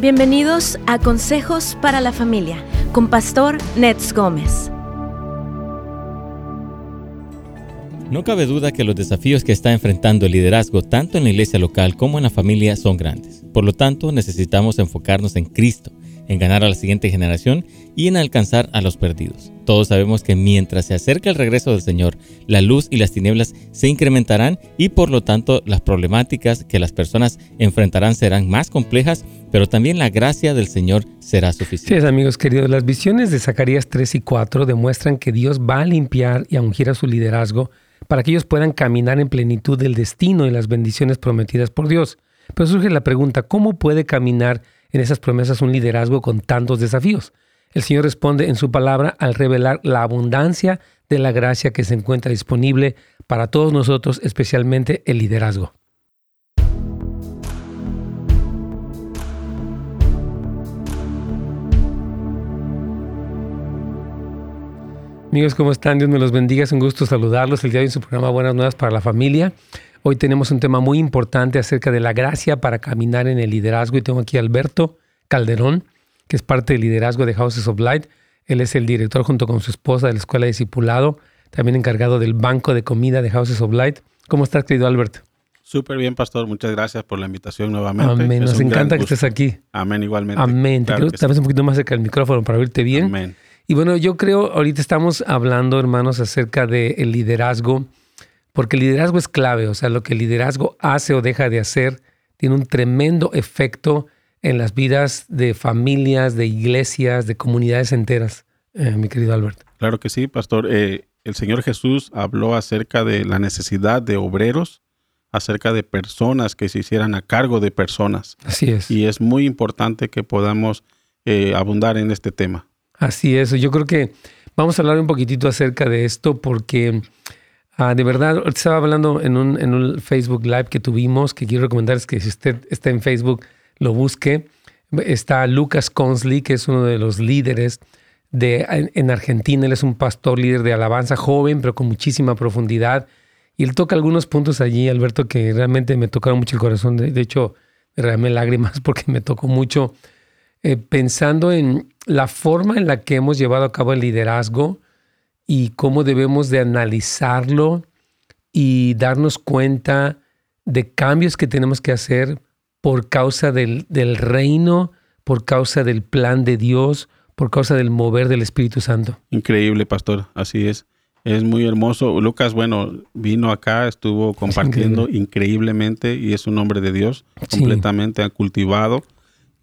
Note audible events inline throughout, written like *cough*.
Bienvenidos a Consejos para la Familia con Pastor Nets Gómez. No cabe duda que los desafíos que está enfrentando el liderazgo tanto en la iglesia local como en la familia son grandes. Por lo tanto, necesitamos enfocarnos en Cristo, en ganar a la siguiente generación y en alcanzar a los perdidos. Todos sabemos que mientras se acerca el regreso del Señor, la luz y las tinieblas se incrementarán y por lo tanto las problemáticas que las personas enfrentarán serán más complejas, pero también la gracia del Señor será suficiente. Sí, amigos queridos, las visiones de Zacarías 3 y 4 demuestran que Dios va a limpiar y a ungir a su liderazgo para que ellos puedan caminar en plenitud del destino y las bendiciones prometidas por Dios. Pero surge la pregunta, ¿cómo puede caminar en esas promesas un liderazgo con tantos desafíos? El Señor responde en su palabra al revelar la abundancia de la gracia que se encuentra disponible para todos nosotros, especialmente el liderazgo. Amigos, ¿cómo están? Dios me los bendiga. Es un gusto saludarlos el día de hoy en su programa Buenas Nuevas para la Familia. Hoy tenemos un tema muy importante acerca de la gracia para caminar en el liderazgo y tengo aquí a Alberto Calderón que es parte del liderazgo de Houses of Light. Él es el director junto con su esposa de la Escuela de Discipulado, también encargado del banco de comida de Houses of Light. ¿Cómo estás, querido Albert? Súper bien, pastor. Muchas gracias por la invitación nuevamente. Amén. Nos encanta que estés aquí. Amén, igualmente. Amén. Te quiero un poquito más cerca del micrófono para oírte bien. Amén. Y bueno, yo creo, ahorita estamos hablando, hermanos, acerca del liderazgo, porque el liderazgo es clave. O sea, lo que el liderazgo hace o deja de hacer tiene un tremendo efecto en las vidas de familias, de iglesias, de comunidades enteras, eh, mi querido Albert. Claro que sí, pastor. Eh, el Señor Jesús habló acerca de la necesidad de obreros, acerca de personas que se hicieran a cargo de personas. Así es. Y es muy importante que podamos eh, abundar en este tema. Así es. Yo creo que vamos a hablar un poquitito acerca de esto porque ah, de verdad, estaba hablando en un, en un Facebook Live que tuvimos, que quiero recomendarles que si usted está en Facebook, lo busque. Está Lucas Consley, que es uno de los líderes de, en, Argentina. Él es un pastor líder de alabanza joven, pero con muchísima profundidad. Y él toca algunos puntos allí, Alberto, que realmente me tocaron mucho el corazón. De, hecho, derramé lágrimas *laughs* porque me tocó mucho eh, pensando en la forma en la que hemos llevado a cabo el liderazgo y cómo debemos de analizarlo y darnos cuenta de cambios que tenemos que hacer por causa del, del reino, por causa del plan de Dios, por causa del mover del Espíritu Santo. Increíble, pastor, así es. Es muy hermoso. Lucas, bueno, vino acá, estuvo compartiendo increíblemente y es un hombre de Dios, completamente cultivado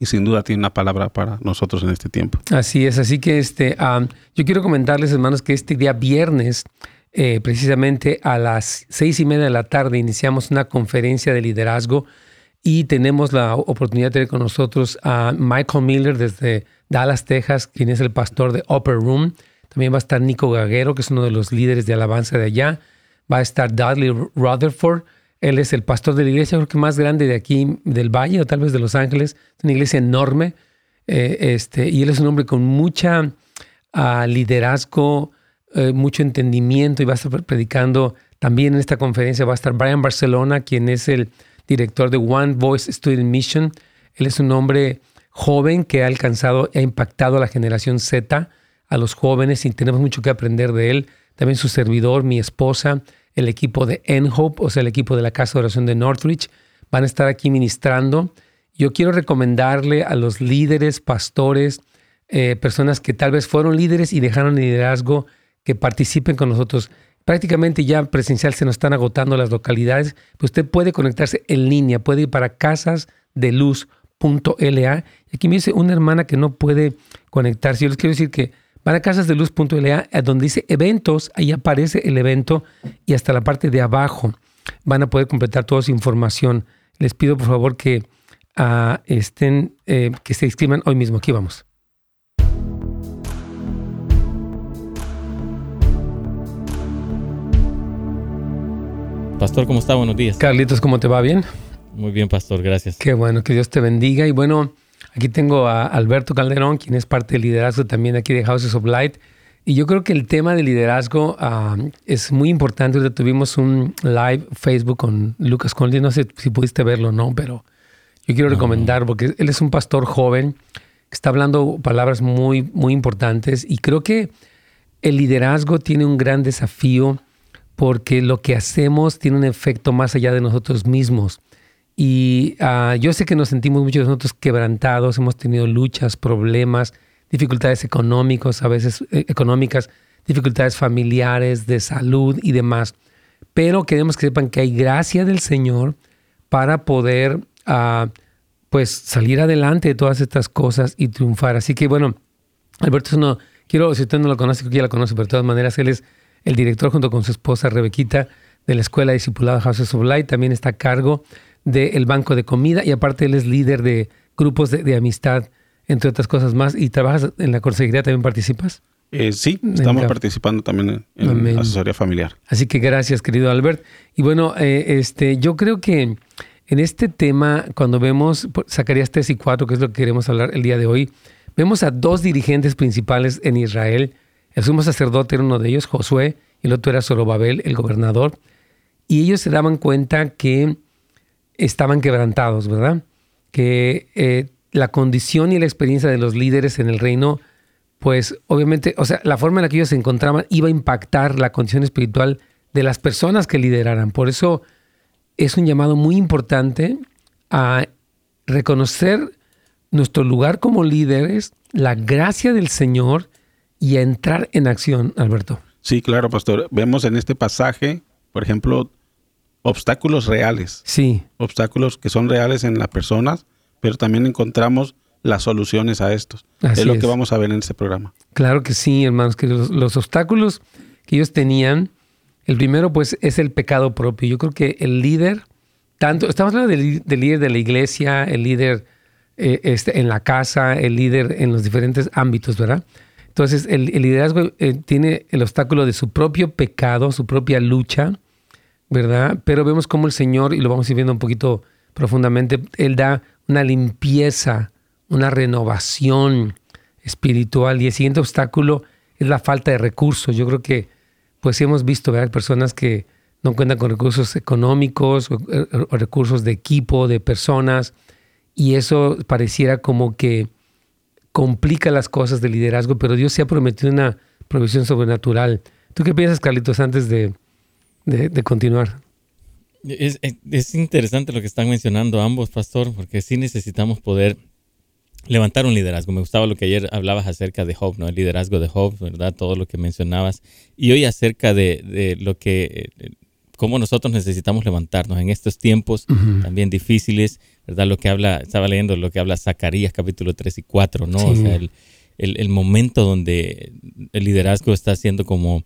sin duda tiene una palabra para nosotros en este tiempo. Así es, así que este, yo quiero comentarles, hermanos, que este día viernes, eh, precisamente a las seis y media de la tarde, iniciamos una conferencia de liderazgo y tenemos la oportunidad de tener con nosotros a Michael Miller desde Dallas, Texas, quien es el pastor de Upper Room. También va a estar Nico Gaguero, que es uno de los líderes de alabanza de allá. Va a estar Dudley Rutherford. Él es el pastor de la iglesia, creo que más grande de aquí, del Valle o tal vez de Los Ángeles. Es una iglesia enorme. Eh, este, y él es un hombre con mucha ah, liderazgo, eh, mucho entendimiento y va a estar predicando. También en esta conferencia va a estar Brian Barcelona, quien es el director de One Voice Student Mission. Él es un hombre joven que ha alcanzado, ha impactado a la generación Z, a los jóvenes, y tenemos mucho que aprender de él. También su servidor, mi esposa, el equipo de N-Hope, o sea, el equipo de la Casa de Oración de Northridge, van a estar aquí ministrando. Yo quiero recomendarle a los líderes, pastores, eh, personas que tal vez fueron líderes y dejaron liderazgo, que participen con nosotros prácticamente ya presencial se nos están agotando las localidades, pues usted puede conectarse en línea, puede ir para casasdeluz.la. Aquí me dice una hermana que no puede conectarse. Yo les quiero decir que van a casasdeluz.la, donde dice eventos, ahí aparece el evento y hasta la parte de abajo van a poder completar toda su información. Les pido por favor que uh, estén, eh, que se inscriban hoy mismo. Aquí vamos. Pastor, ¿cómo está? Buenos días. Carlitos, ¿cómo te va? ¿Bien? Muy bien, Pastor, gracias. Qué bueno, que Dios te bendiga. Y bueno, aquí tengo a Alberto Calderón, quien es parte del liderazgo también aquí de Houses of Light. Y yo creo que el tema de liderazgo ah, es muy importante. Ahorita tuvimos un live Facebook con Lucas Conley. No sé si pudiste verlo o no, pero yo quiero recomendar, porque él es un pastor joven que está hablando palabras muy, muy importantes y creo que el liderazgo tiene un gran desafío porque lo que hacemos tiene un efecto más allá de nosotros mismos. Y ah, yo sé que nos sentimos muchos de nosotros quebrantados, hemos tenido luchas, problemas, dificultades económicos, a veces eh, económicas, dificultades familiares, de salud y demás. Pero queremos que sepan que hay gracia del Señor para poder uh, pues salir adelante de todas estas cosas y triunfar. Así que bueno, Alberto es uno, quiero, si usted no lo conoce, que ya lo conoce, pero de todas maneras él es el director junto con su esposa Rebequita de la Escuela Discipulada Houses of Light, también está a cargo del Banco de Comida y aparte él es líder de grupos de, amistad, entre otras cosas más. ¿Y trabajas en la consejería? ¿También participas? Eh, sí, estamos participando también en, asesoría familiar. Así que gracias, querido Albert. Y bueno, eh, este, yo creo que en este tema, cuando vemos Zacarías 3 y 4, que es lo que queremos hablar el día de hoy, vemos a dos dirigentes principales en Israel. El sumo sacerdote era uno de ellos, Josué, y el otro era Zorobabel, el gobernador. Y ellos se daban cuenta que estaban quebrantados, ¿verdad? Que eh, la condición y la experiencia de los líderes en el reino, pues obviamente, o sea, la forma en la que ellos se encontraban iba a impactar la condición espiritual de las personas que lideraran. Por eso es un llamado muy importante a reconocer nuestro lugar como líderes, la gracia del Señor y a entrar en acción, Alberto. Sí, claro, pastor. Vemos en este pasaje, por ejemplo, obstáculos reales. Sí. Obstáculos que son reales en las personas, pero también encontramos las soluciones a estos. es lo que vamos a ver en este programa. Claro que sí, hermanos, que los, obstáculos que ellos tenían, el primero pues es el pecado propio. Yo creo que el líder, tanto, estamos hablando del, líder de la iglesia, el líder eh, este, en la casa, el líder en los diferentes ámbitos, ¿verdad? Entonces, el, liderazgo eh, tiene el obstáculo de su propio pecado, su propia lucha, ¿verdad? Pero vemos cómo el Señor, y lo vamos a ir viendo un poquito profundamente, Él da una limpieza, una renovación espiritual. Y el siguiente obstáculo es la falta de recursos. Yo creo que, pues hemos visto. Personas que no cuentan con recursos económicos o, o recursos de equipo, de personas, y eso pareciera como que complica las cosas de liderazgo, pero Dios se ha prometido una provisión sobrenatural. ¿Tú qué piensas, Carlitos, antes de, de, continuar. Es, es, interesante lo que están mencionando ambos, pastor, porque sí necesitamos poder levantar un liderazgo. Me gustaba lo que ayer hablabas acerca de Job, ¿no? El liderazgo de Job, ¿verdad? Todo lo que mencionabas. Y hoy acerca de, de lo que, cómo nosotros necesitamos levantarnos en estos tiempos también difíciles, ¿verdad? Lo que habla, estaba leyendo lo que habla Zacarías capítulo 3 y 4, ¿no? O sea, el, el, el momento donde el liderazgo está siendo como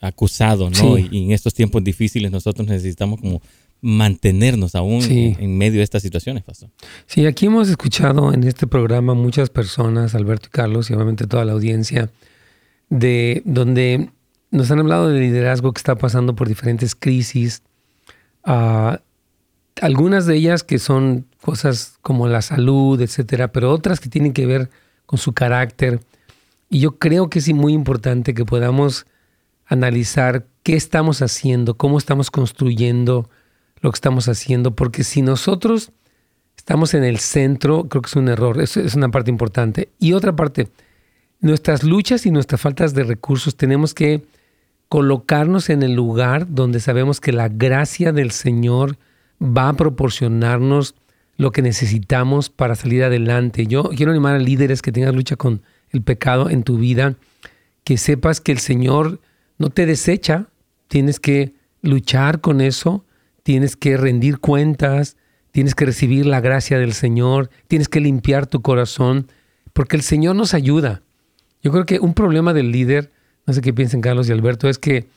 acusado, ¿no? Y, en estos tiempos difíciles nosotros necesitamos como mantenernos aún en, medio de estas situaciones, Pastor. Sí, aquí hemos escuchado en este programa muchas personas, Alberto y Carlos, y obviamente toda la audiencia, de donde nos han hablado del liderazgo que está pasando por diferentes crisis, ah, algunas de ellas que son cosas como la salud, etcétera, pero otras que tienen que ver con su carácter. Y yo creo que es muy importante que podamos analizar qué estamos haciendo, cómo estamos construyendo lo que estamos haciendo, porque si nosotros estamos en el centro, creo que es un error, eso es una parte importante. Y otra parte, nuestras luchas y nuestras faltas de recursos tenemos que colocarnos en el lugar donde sabemos que la gracia del Señor va a proporcionarnos lo que necesitamos para salir adelante. Yo quiero animar a líderes que tengan lucha con el pecado en tu vida, que sepas que el Señor no te desecha, tienes que luchar con eso, tienes que rendir cuentas, tienes que recibir la gracia del Señor, tienes que limpiar tu corazón, porque el Señor nos ayuda. Yo creo que un problema del líder, no sé qué piensen Carlos y Alberto, es que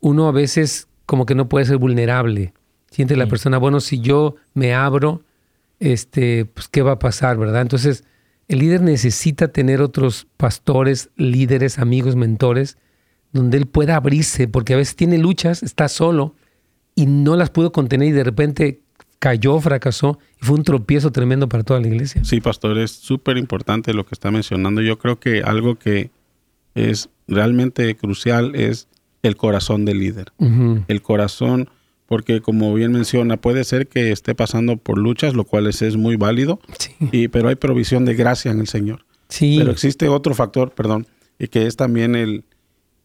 uno a veces como que no puede ser vulnerable. Siente la persona, bueno, si yo me abro, este, pues qué va a pasar, ¿verdad? Entonces, el líder necesita tener otros pastores, líderes, amigos, mentores donde él pueda abrirse, porque a veces tiene luchas, está solo y no las pudo contener y de repente cayó, fracasó y fue un tropiezo tremendo para toda la iglesia. Sí, pastor, es súper importante lo que está mencionando. Yo creo que algo que es realmente crucial es el corazón del líder. El corazón, porque como bien menciona, puede ser que esté pasando por luchas, lo cual es, es muy válido, y, pero hay provisión de gracia en el Señor. Sí. Pero existe otro factor, perdón, y que es también el,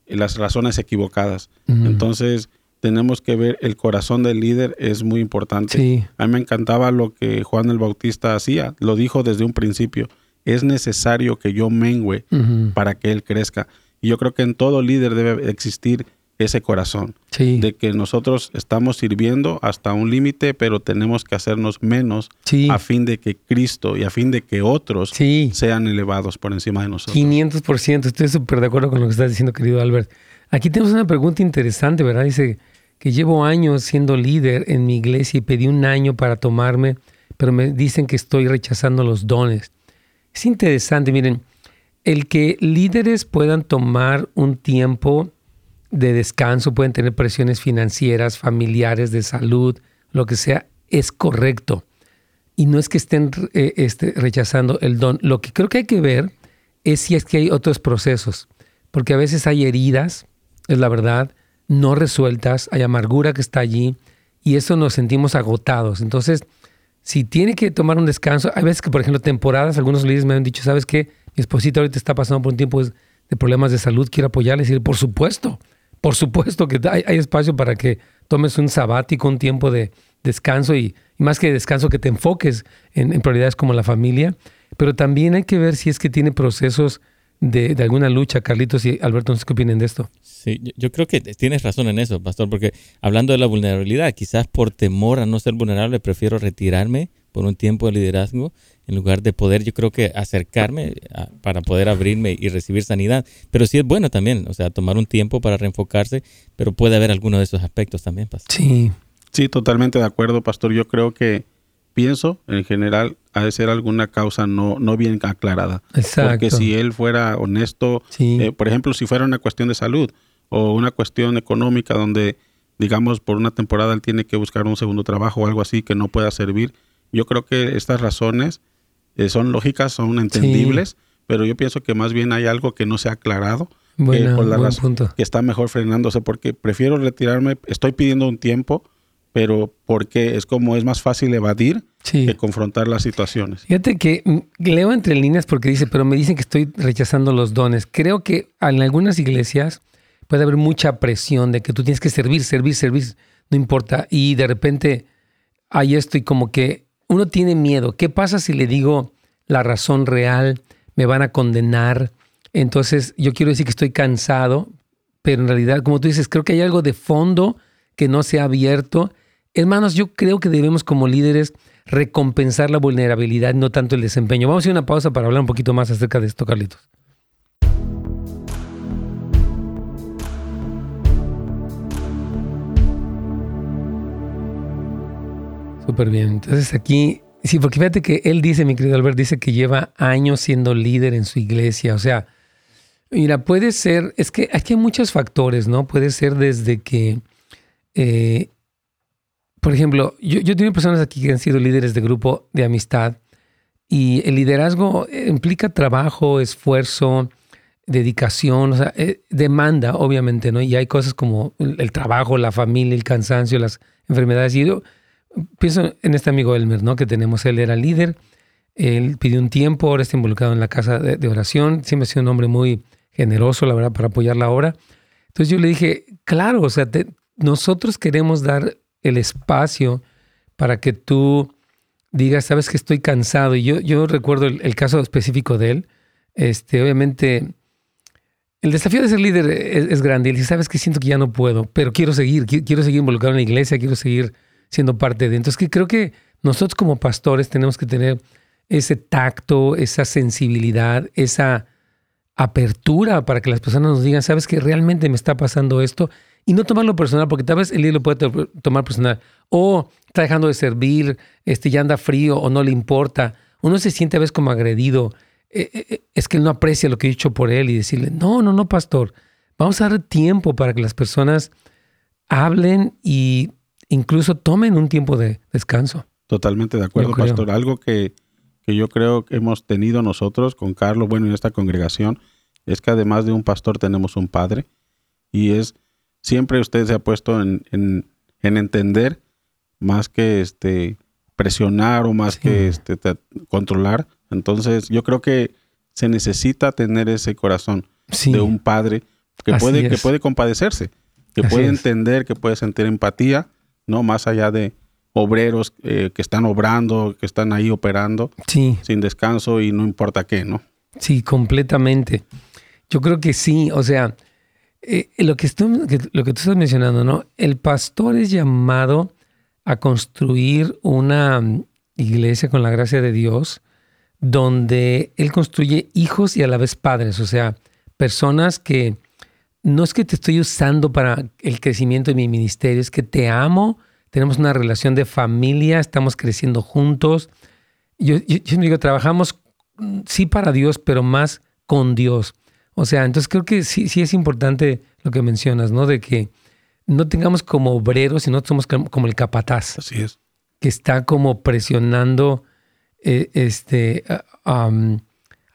las razones equivocadas. Entonces, tenemos que ver el corazón del líder es muy importante. A mí me encantaba lo que Juan el Bautista hacía, lo dijo desde un principio, es necesario que yo mengüe para que él crezca. Y yo creo que en todo líder debe existir ese corazón de que nosotros estamos sirviendo hasta un límite, pero tenemos que hacernos menos a fin de que Cristo y a fin de que otros sean elevados por encima de nosotros. 500%, estoy súper de acuerdo con lo que estás diciendo, querido Albert. Aquí tenemos una pregunta interesante, ¿verdad? Dice que llevo años siendo líder en mi iglesia y pedí un año para tomarme, pero me dicen que estoy rechazando los dones. Es interesante, miren, el que líderes puedan tomar un tiempo de descanso, pueden tener presiones financieras, familiares, de salud, lo que sea, es correcto. Y no es que estén eh, este, rechazando el don. Lo que creo que hay que ver es si es que hay otros procesos, porque a veces hay heridas, es la verdad, no resueltas, hay amargura que está allí y eso nos sentimos agotados. Entonces, si tiene que tomar un descanso, hay veces que, por ejemplo, temporadas, algunos líderes me han dicho, ¿sabes qué? Mi esposita ahorita está pasando por un tiempo de problemas de salud, quiero apoyarle y por supuesto, por supuesto que hay, espacio para que tomes un sabático, un tiempo de descanso y, más que descanso, que te enfoques en, prioridades como la familia. Pero también hay que ver si es que tiene procesos de, alguna lucha. Carlitos y Alberto, no qué opinan de esto. Sí, yo creo que tienes razón en eso, pastor, porque hablando de la vulnerabilidad, quizás por temor a no ser vulnerable, prefiero retirarme por un tiempo de liderazgo en lugar de poder, yo creo que acercarme para poder abrirme y recibir sanidad. Pero sí es bueno también, o sea, tomar un tiempo para reenfocarse, pero puede haber alguno de esos aspectos también, pastor. Sí. Sí, totalmente de acuerdo, pastor. Yo creo que pienso, en general, ha de ser alguna causa no, no bien aclarada. Exacto. Porque si él fuera honesto, eh, por ejemplo, si fuera una cuestión de salud o una cuestión económica donde, digamos, por una temporada él tiene que buscar un segundo trabajo o algo así que no pueda servir, yo creo que estas razones eh, son lógicas, son entendibles, pero yo pienso que más bien hay algo que no se ha aclarado. Bueno, por la razón que está mejor frenándose, porque prefiero retirarme, estoy pidiendo un tiempo, pero porque es como es más fácil evadir que confrontar las situaciones. Fíjate que mm, leo entre líneas porque dice, pero me dicen que estoy rechazando los dones. Creo que en algunas iglesias puede haber mucha presión de que tú tienes que servir, servir, servir, no importa, y de repente hay esto y como que uno tiene miedo. ¿Qué pasa si le digo la razón real? ¿Me van a condenar? Entonces yo quiero decir que estoy cansado, pero en realidad, como tú dices, creo que hay algo de fondo que no se ha abierto. Hermanos, yo creo que debemos como líderes recompensar la vulnerabilidad, no tanto el desempeño. Vamos a ir a una pausa para hablar un poquito más acerca de esto, Carlitos. Súper bien. Entonces aquí, sí, porque fíjate que él dice, mi querido Albert, dice que lleva años siendo líder en su iglesia. O sea, mira, puede ser, es que aquí hay muchos factores, ¿no? Puede ser desde que, eh, por ejemplo, yo, yo tengo personas aquí que han sido líderes de grupo de amistad y el liderazgo implica trabajo, esfuerzo, dedicación, o sea, eh, demanda, obviamente, ¿no? Y hay cosas como el, el, trabajo, la familia, el cansancio, las enfermedades. Y yo, pienso en este amigo Elmer, ¿no? Que tenemos, él era líder, él pidió un tiempo, ahora está involucrado en la casa de, oración, siempre ha sido un hombre muy generoso, la verdad, para apoyar la obra. Entonces yo le dije, claro, o sea, nosotros queremos dar el espacio para que tú digas, sabes que estoy cansado. Y yo, yo recuerdo el, caso específico de él. Este, obviamente, el desafío de ser líder es, grande. Él dice, sabes que siento que ya no puedo, pero quiero seguir, quiero seguir involucrado en la iglesia, quiero seguir siendo parte de. Entonces, que creo que nosotros como pastores tenemos que tener ese tacto, esa sensibilidad, esa apertura para que las personas nos digan, sabes que realmente me está pasando esto y no tomarlo personal, porque tal vez el lo puede tomar personal o está dejando de servir, este, ya anda frío o no le importa. Uno se siente a veces como agredido. Eh, eh, eh, es que él no aprecia lo que he dicho por él y decirle, no, no, no, pastor, vamos a dar tiempo para que las personas hablen y incluso tomen un tiempo de descanso. Totalmente de acuerdo, pastor. Algo que, que yo creo que hemos tenido nosotros con Carlos, bueno, en esta congregación, es que además de un pastor tenemos un padre y es, siempre usted se ha puesto en, en, en entender más que este presionar o más que este controlar. Entonces, yo creo que se necesita tener ese corazón de un padre que puede que puede compadecerse, que puede entender, que puede sentir empatía, no más allá de obreros eh, que están obrando, que están ahí operando sin descanso y no importa qué, ¿no? Sí, completamente. Yo creo que sí, o sea, eh, lo, que lo que tú estás mencionando, ¿no? El pastor es llamado a construir una mm, iglesia con la gracia de Dios, donde Él construye hijos y a la vez padres, o sea, personas que no es que te estoy usando para el crecimiento de mi ministerio, es que te amo, tenemos una relación de familia, estamos creciendo juntos. Yo, yo, digo, trabajamos mm, sí para Dios, pero más con Dios. O sea, entonces creo que sí, sí es importante lo que mencionas, ¿no? De que no tengamos como obreros, sino somos como el capataz. Así es. Que está como presionando eh, este, a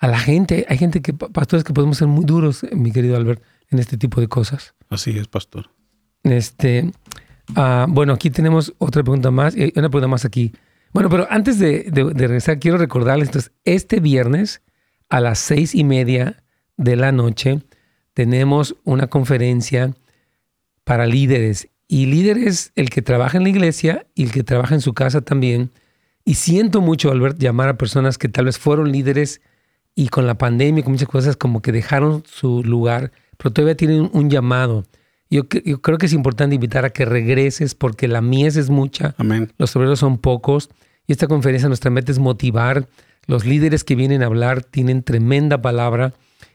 la gente. Hay gente que, pastores, que podemos ser muy duros, mi querido Albert, en este tipo de cosas. Así es, pastor. Este, ah, bueno, aquí tenemos otra pregunta más, y una pregunta más aquí. Bueno, pero antes de, regresar, quiero recordarles, entonces, este viernes a las seis y media de la noche tenemos una conferencia para líderes. Y líderes, el que trabaja en la iglesia y el que trabaja en su casa también. Y siento mucho, Albert, llamar a personas que tal vez fueron líderes y con la pandemia, con muchas cosas, como que dejaron su lugar, pero todavía tienen un llamado. Yo, yo creo que es importante invitar a que regreses porque la mies es mucha, Amén. los obreros son pocos. Y esta conferencia nuestra meta es motivar. Los líderes que vienen a hablar tienen tremenda palabra.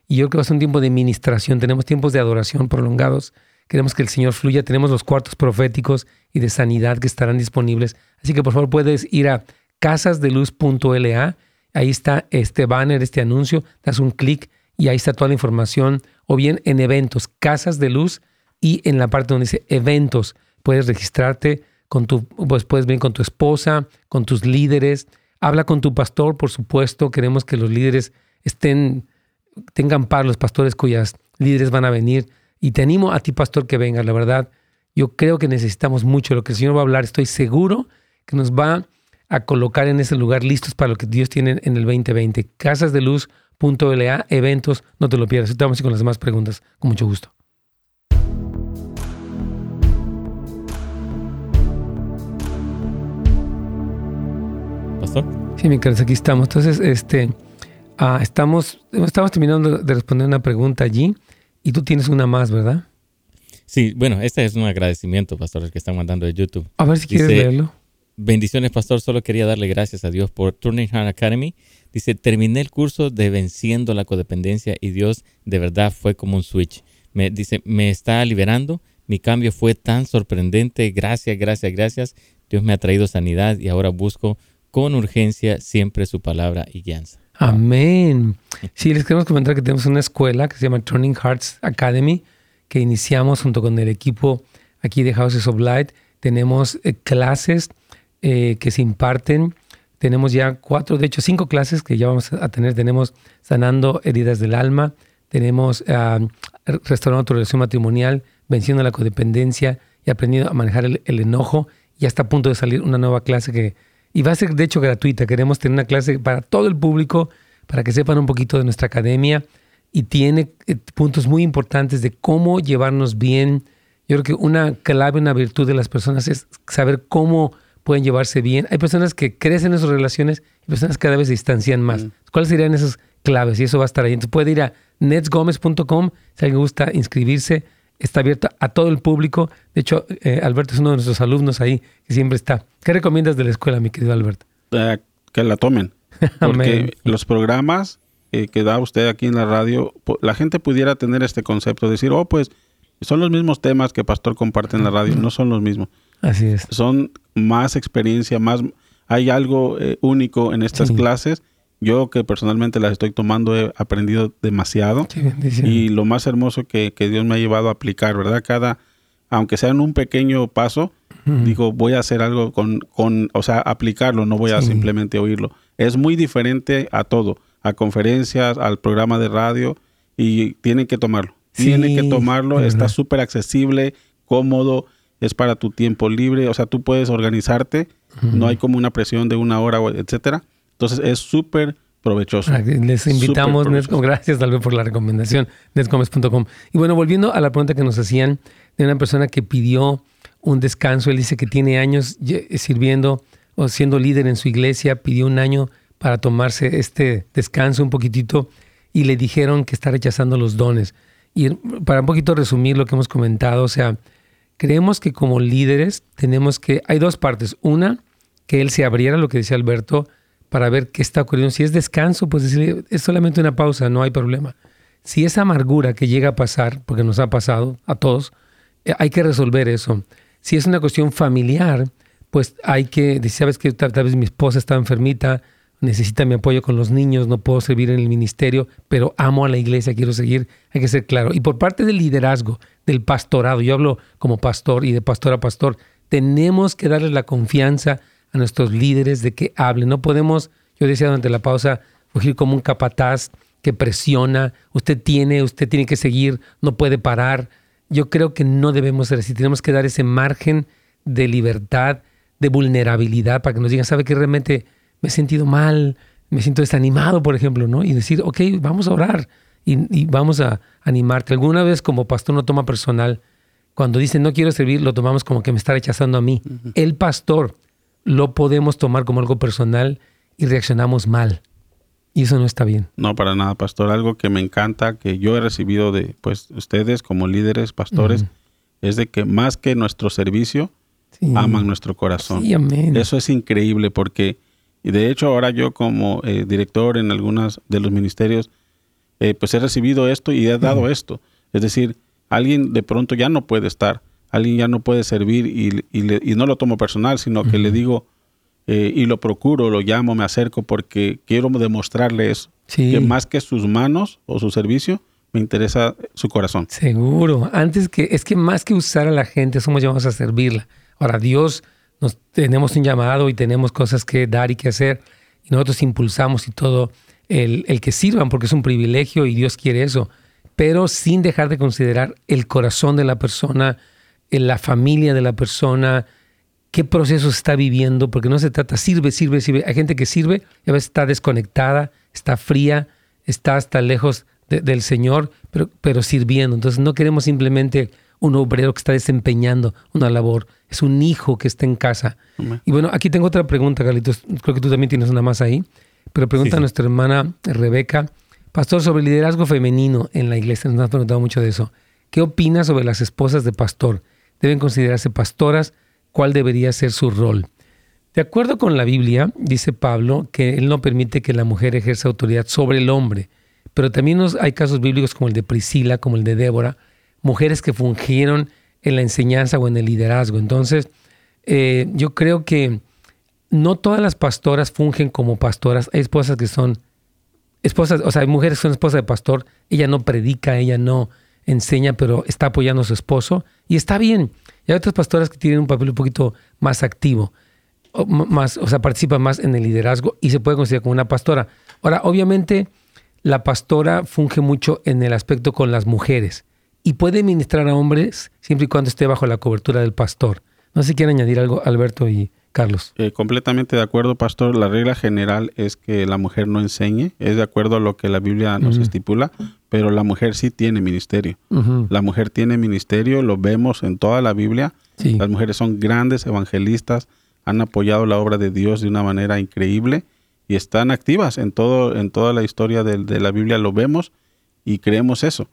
Y yo creo que va a ser un tiempo de ministración. Tenemos tiempos de adoración prolongados Queremos que el Señor fluya. Tenemos los cuartos proféticos y de sanidad que estarán disponibles. Así que por favor puedes ir a casasdeluz.la. Ahí está este banner, este anuncio. Das un clic y ahí está toda la información. O bien en eventos, Casas de Luz y en la parte donde dice eventos. Puedes registrarte con tu, pues puedes venir con tu esposa, con tus líderes. Habla con tu pastor, por supuesto. Queremos que los líderes estén, tengan par los pastores cuyas líderes van a venir y te animo a ti, pastor, que vengas. La verdad, yo creo que necesitamos mucho lo que el Señor va a hablar. Estoy seguro que nos va a colocar en ese lugar listos para lo que Dios tiene en el 2020. Casas de Luz.la, eventos, no te lo pierdas. Estamos con las demás preguntas, con mucho gusto. Pastor. Sí, mi aquí estamos. Entonces, este, ah, estamos, estamos terminando de responder una pregunta allí. Y tú tienes una más, ¿verdad? Sí, bueno, este es un agradecimiento, pastor, que están mandando de YouTube. A ver si quieres leerlo. Bendiciones, pastor. Solo quería darle gracias a Dios por Turning Heart Academy. Dice, terminé el curso de Venciendo la Codependencia y Dios de verdad fue como un switch. Me dice, me está liberando. Mi cambio fue tan sorprendente. Gracias, gracias, gracias. Dios me ha traído sanidad y ahora busco con urgencia siempre su palabra y guianza. Amén. Sí, les queremos comentar que tenemos una escuela que se llama Turning Hearts Academy, que iniciamos junto con el equipo aquí de Houses of Light. Tenemos eh, clases eh, que se imparten. Tenemos ya cuatro, de hecho cinco clases que ya vamos a tener. Tenemos sanando heridas del alma, tenemos uh, restaurando tu relación matrimonial, venciendo la codependencia y aprendiendo a manejar el, el enojo. Ya está a punto de salir una nueva clase que y va a ser de hecho gratuita. Queremos tener una clase para todo el público, para que sepan un poquito de nuestra academia. Y tiene eh, puntos muy importantes de cómo llevarnos bien. Yo creo que una clave, una virtud de las personas es saber cómo pueden llevarse bien. Hay personas que crecen en sus relaciones y personas que cada vez se distancian más. ¿Cuáles serían esas claves? Y eso va a estar ahí. Entonces puede ir a netsgomez.com si alguien gusta inscribirse está abierta a todo el público. De hecho, eh, Alberto es uno de nuestros alumnos ahí, que siempre está. ¿Qué recomiendas de la escuela, mi querido Alberto? Eh, que la tomen. *laughs* Porque los programas que da usted aquí en la radio, la gente pudiera tener este concepto, decir, oh, pues son los mismos temas que Pastor comparte en la radio, no son los mismos. Así es. Son más experiencia, más... Hay algo eh, único en estas clases yo que personalmente las estoy tomando he aprendido demasiado. y lo más hermoso que, Dios me ha llevado a aplicar, ¿verdad? Cada, aunque sea en un pequeño paso, digo, voy a hacer algo con, con, o sea, aplicarlo, no voy a simplemente oírlo. Es muy diferente a todo, a conferencias, al programa de radio, y tienen que tomarlo. tienen que tomarlo, está súper accesible, cómodo, es para tu tiempo libre, o sea, tú puedes organizarte, no hay como una presión de una hora, etcétera. Entonces es súper provechoso. Les invitamos, Netcom, gracias tal vez por la recomendación, netcomes.com. Y bueno, volviendo a la pregunta que nos hacían de una persona que pidió un descanso, él dice que tiene años sirviendo o siendo líder en su iglesia, pidió un año para tomarse este descanso un poquitito y le dijeron que está rechazando los dones. Y para un poquito resumir lo que hemos comentado, o sea, creemos que como líderes tenemos que, hay dos partes. Una, que él se abriera, lo que decía Alberto, para ver qué está ocurriendo. Si es descanso, pues es solamente una pausa, no hay problema. Si esa amargura que llega a pasar, porque nos ha pasado a todos, eh, hay que resolver eso. Si es una cuestión familiar, pues hay que, sabes que tal, vez mi esposa está enfermita, necesita mi apoyo con los niños, no puedo servir en el ministerio, pero amo a la iglesia, quiero seguir, hay que ser claro. Y por parte del liderazgo, del pastorado, yo hablo como pastor y de pastor a pastor, tenemos que darles la confianza a nuestros líderes de que hablen. No podemos, yo decía durante la pausa, fugir como un capataz que presiona, usted tiene, usted tiene que seguir, no puede parar. Yo creo que no debemos ser así, tenemos que dar ese margen de libertad, de vulnerabilidad para que nos digan, ¿sabe que realmente me he sentido mal, me siento desanimado, por ejemplo, ¿no? Y decir, ok, vamos a orar y, vamos a animarte. Alguna vez como pastor no toma personal, cuando dice no quiero servir, lo tomamos como que me está rechazando a mí. El pastor lo podemos tomar como algo personal y reaccionamos mal. Y eso no está bien. No, para nada, pastor. Algo que me encanta, que yo he recibido de pues ustedes como líderes, pastores, es de que más que nuestro servicio, aman nuestro corazón. Sí, amén. Eso es increíble porque, y de hecho ahora yo como eh, director en algunos de los ministerios, eh, pues he recibido esto y he dado esto. Es decir, alguien de pronto ya no puede estar alguien ya no puede servir y, y, no lo tomo personal, sino que le digo eh, y lo procuro, lo llamo, me acerco porque quiero demostrarle eso. Que más que sus manos o su servicio, me interesa su corazón. Seguro. Antes que, es que más que usar a la gente, somos llamados a servirla. Ahora, Dios, tenemos un llamado y tenemos cosas que dar y que hacer, y nosotros impulsamos y todo el, que sirvan, porque es un privilegio y Dios quiere eso, pero sin dejar de considerar el corazón de la persona, en la familia de la persona, qué proceso está viviendo, porque no se trata, sirve, sirve, sirve. Hay gente que sirve y a veces está desconectada, está fría, está hasta lejos del Señor, pero, pero sirviendo. Entonces no queremos simplemente un obrero que está desempeñando una labor, es un hijo que está en casa. Y bueno, aquí tengo otra pregunta, Carlitos, creo que tú también tienes una más ahí, pero pregunta a nuestra hermana Rebeca, pastor, sobre el liderazgo femenino en la iglesia, nos ha preguntado mucho de eso. ¿Qué opinas sobre las esposas de pastor? deben considerarse pastoras, cuál debería ser su rol. De acuerdo con la Biblia, dice Pablo que él no permite que la mujer ejerza autoridad sobre el hombre, pero también hay casos bíblicos como el de Priscila, como el de Débora, mujeres que fungieron en la enseñanza o en el liderazgo. Entonces, eh, yo creo que no todas las pastoras fungen como pastoras. Hay esposas que son esposas, o sea, hay mujeres que son esposas de pastor, ella no predica, ella no, enseña, pero está apoyando a su esposo y está bien. Y hay otras pastoras que tienen un papel un poquito más activo, o, más, o sea, participan más en el liderazgo y se puede considerar como una pastora. Ahora, obviamente, la pastora funge mucho en el aspecto con las mujeres y puede ministrar a hombres siempre y cuando esté bajo la cobertura del pastor. No sé si quieren añadir algo, Alberto y Carlos. Eh, completamente de acuerdo, pastor. La regla general es que la mujer no enseñe, es de acuerdo a lo que la Biblia nos estipula, pero la mujer sí tiene ministerio. La mujer tiene ministerio, lo vemos en toda la Biblia. Las mujeres son grandes evangelistas, han apoyado la obra de Dios de una manera increíble y están activas en todo en toda la historia de, la Biblia lo vemos y creemos eso.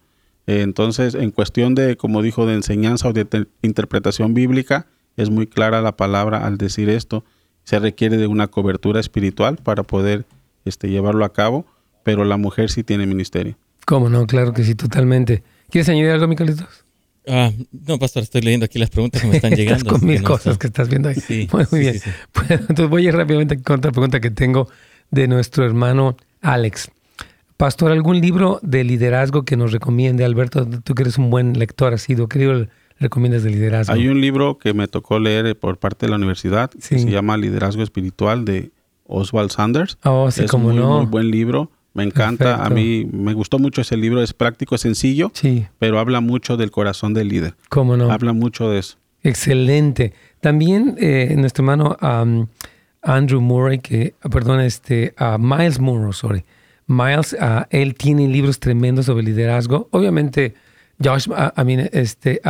Entonces, en cuestión de, como dijo, de enseñanza o de interpretación bíblica, es muy clara la palabra al decir esto. Se requiere de una cobertura espiritual para poder este, llevarlo a cabo, pero la mujer sí tiene ministerio. ¿Cómo no? Claro que sí, totalmente. ¿Quieres añadir algo, Miquelitos? Ah, no, pastor, estoy leyendo aquí las preguntas que me están *laughs* llegando. con mil cosas que estás viendo ahí. Sí, *laughs* muy, bien. *laughs* entonces voy a ir rápidamente con otra pregunta que tengo de nuestro hermano Alex. Pastor, ¿algún libro de liderazgo que nos recomiende, Alberto? Tú que eres un buen lector, has sido, creo, recomiendas de liderazgo? Hay un libro que me tocó leer por parte de la universidad que se llama Liderazgo Espiritual de Oswald Sanders. Oh, sí, es como muy, no. muy buen libro. Me encanta, a mí me gustó mucho ese libro, es práctico, es sencillo, sí. pero habla mucho del corazón del líder. ¿Cómo no? Habla mucho de eso. Excelente. También eh, nuestro hermano Andrew Murray, que, perdón, este, Miles Murray, sorry. Miles, él tiene libros tremendos sobre liderazgo. Obviamente, Josh, I mean, este,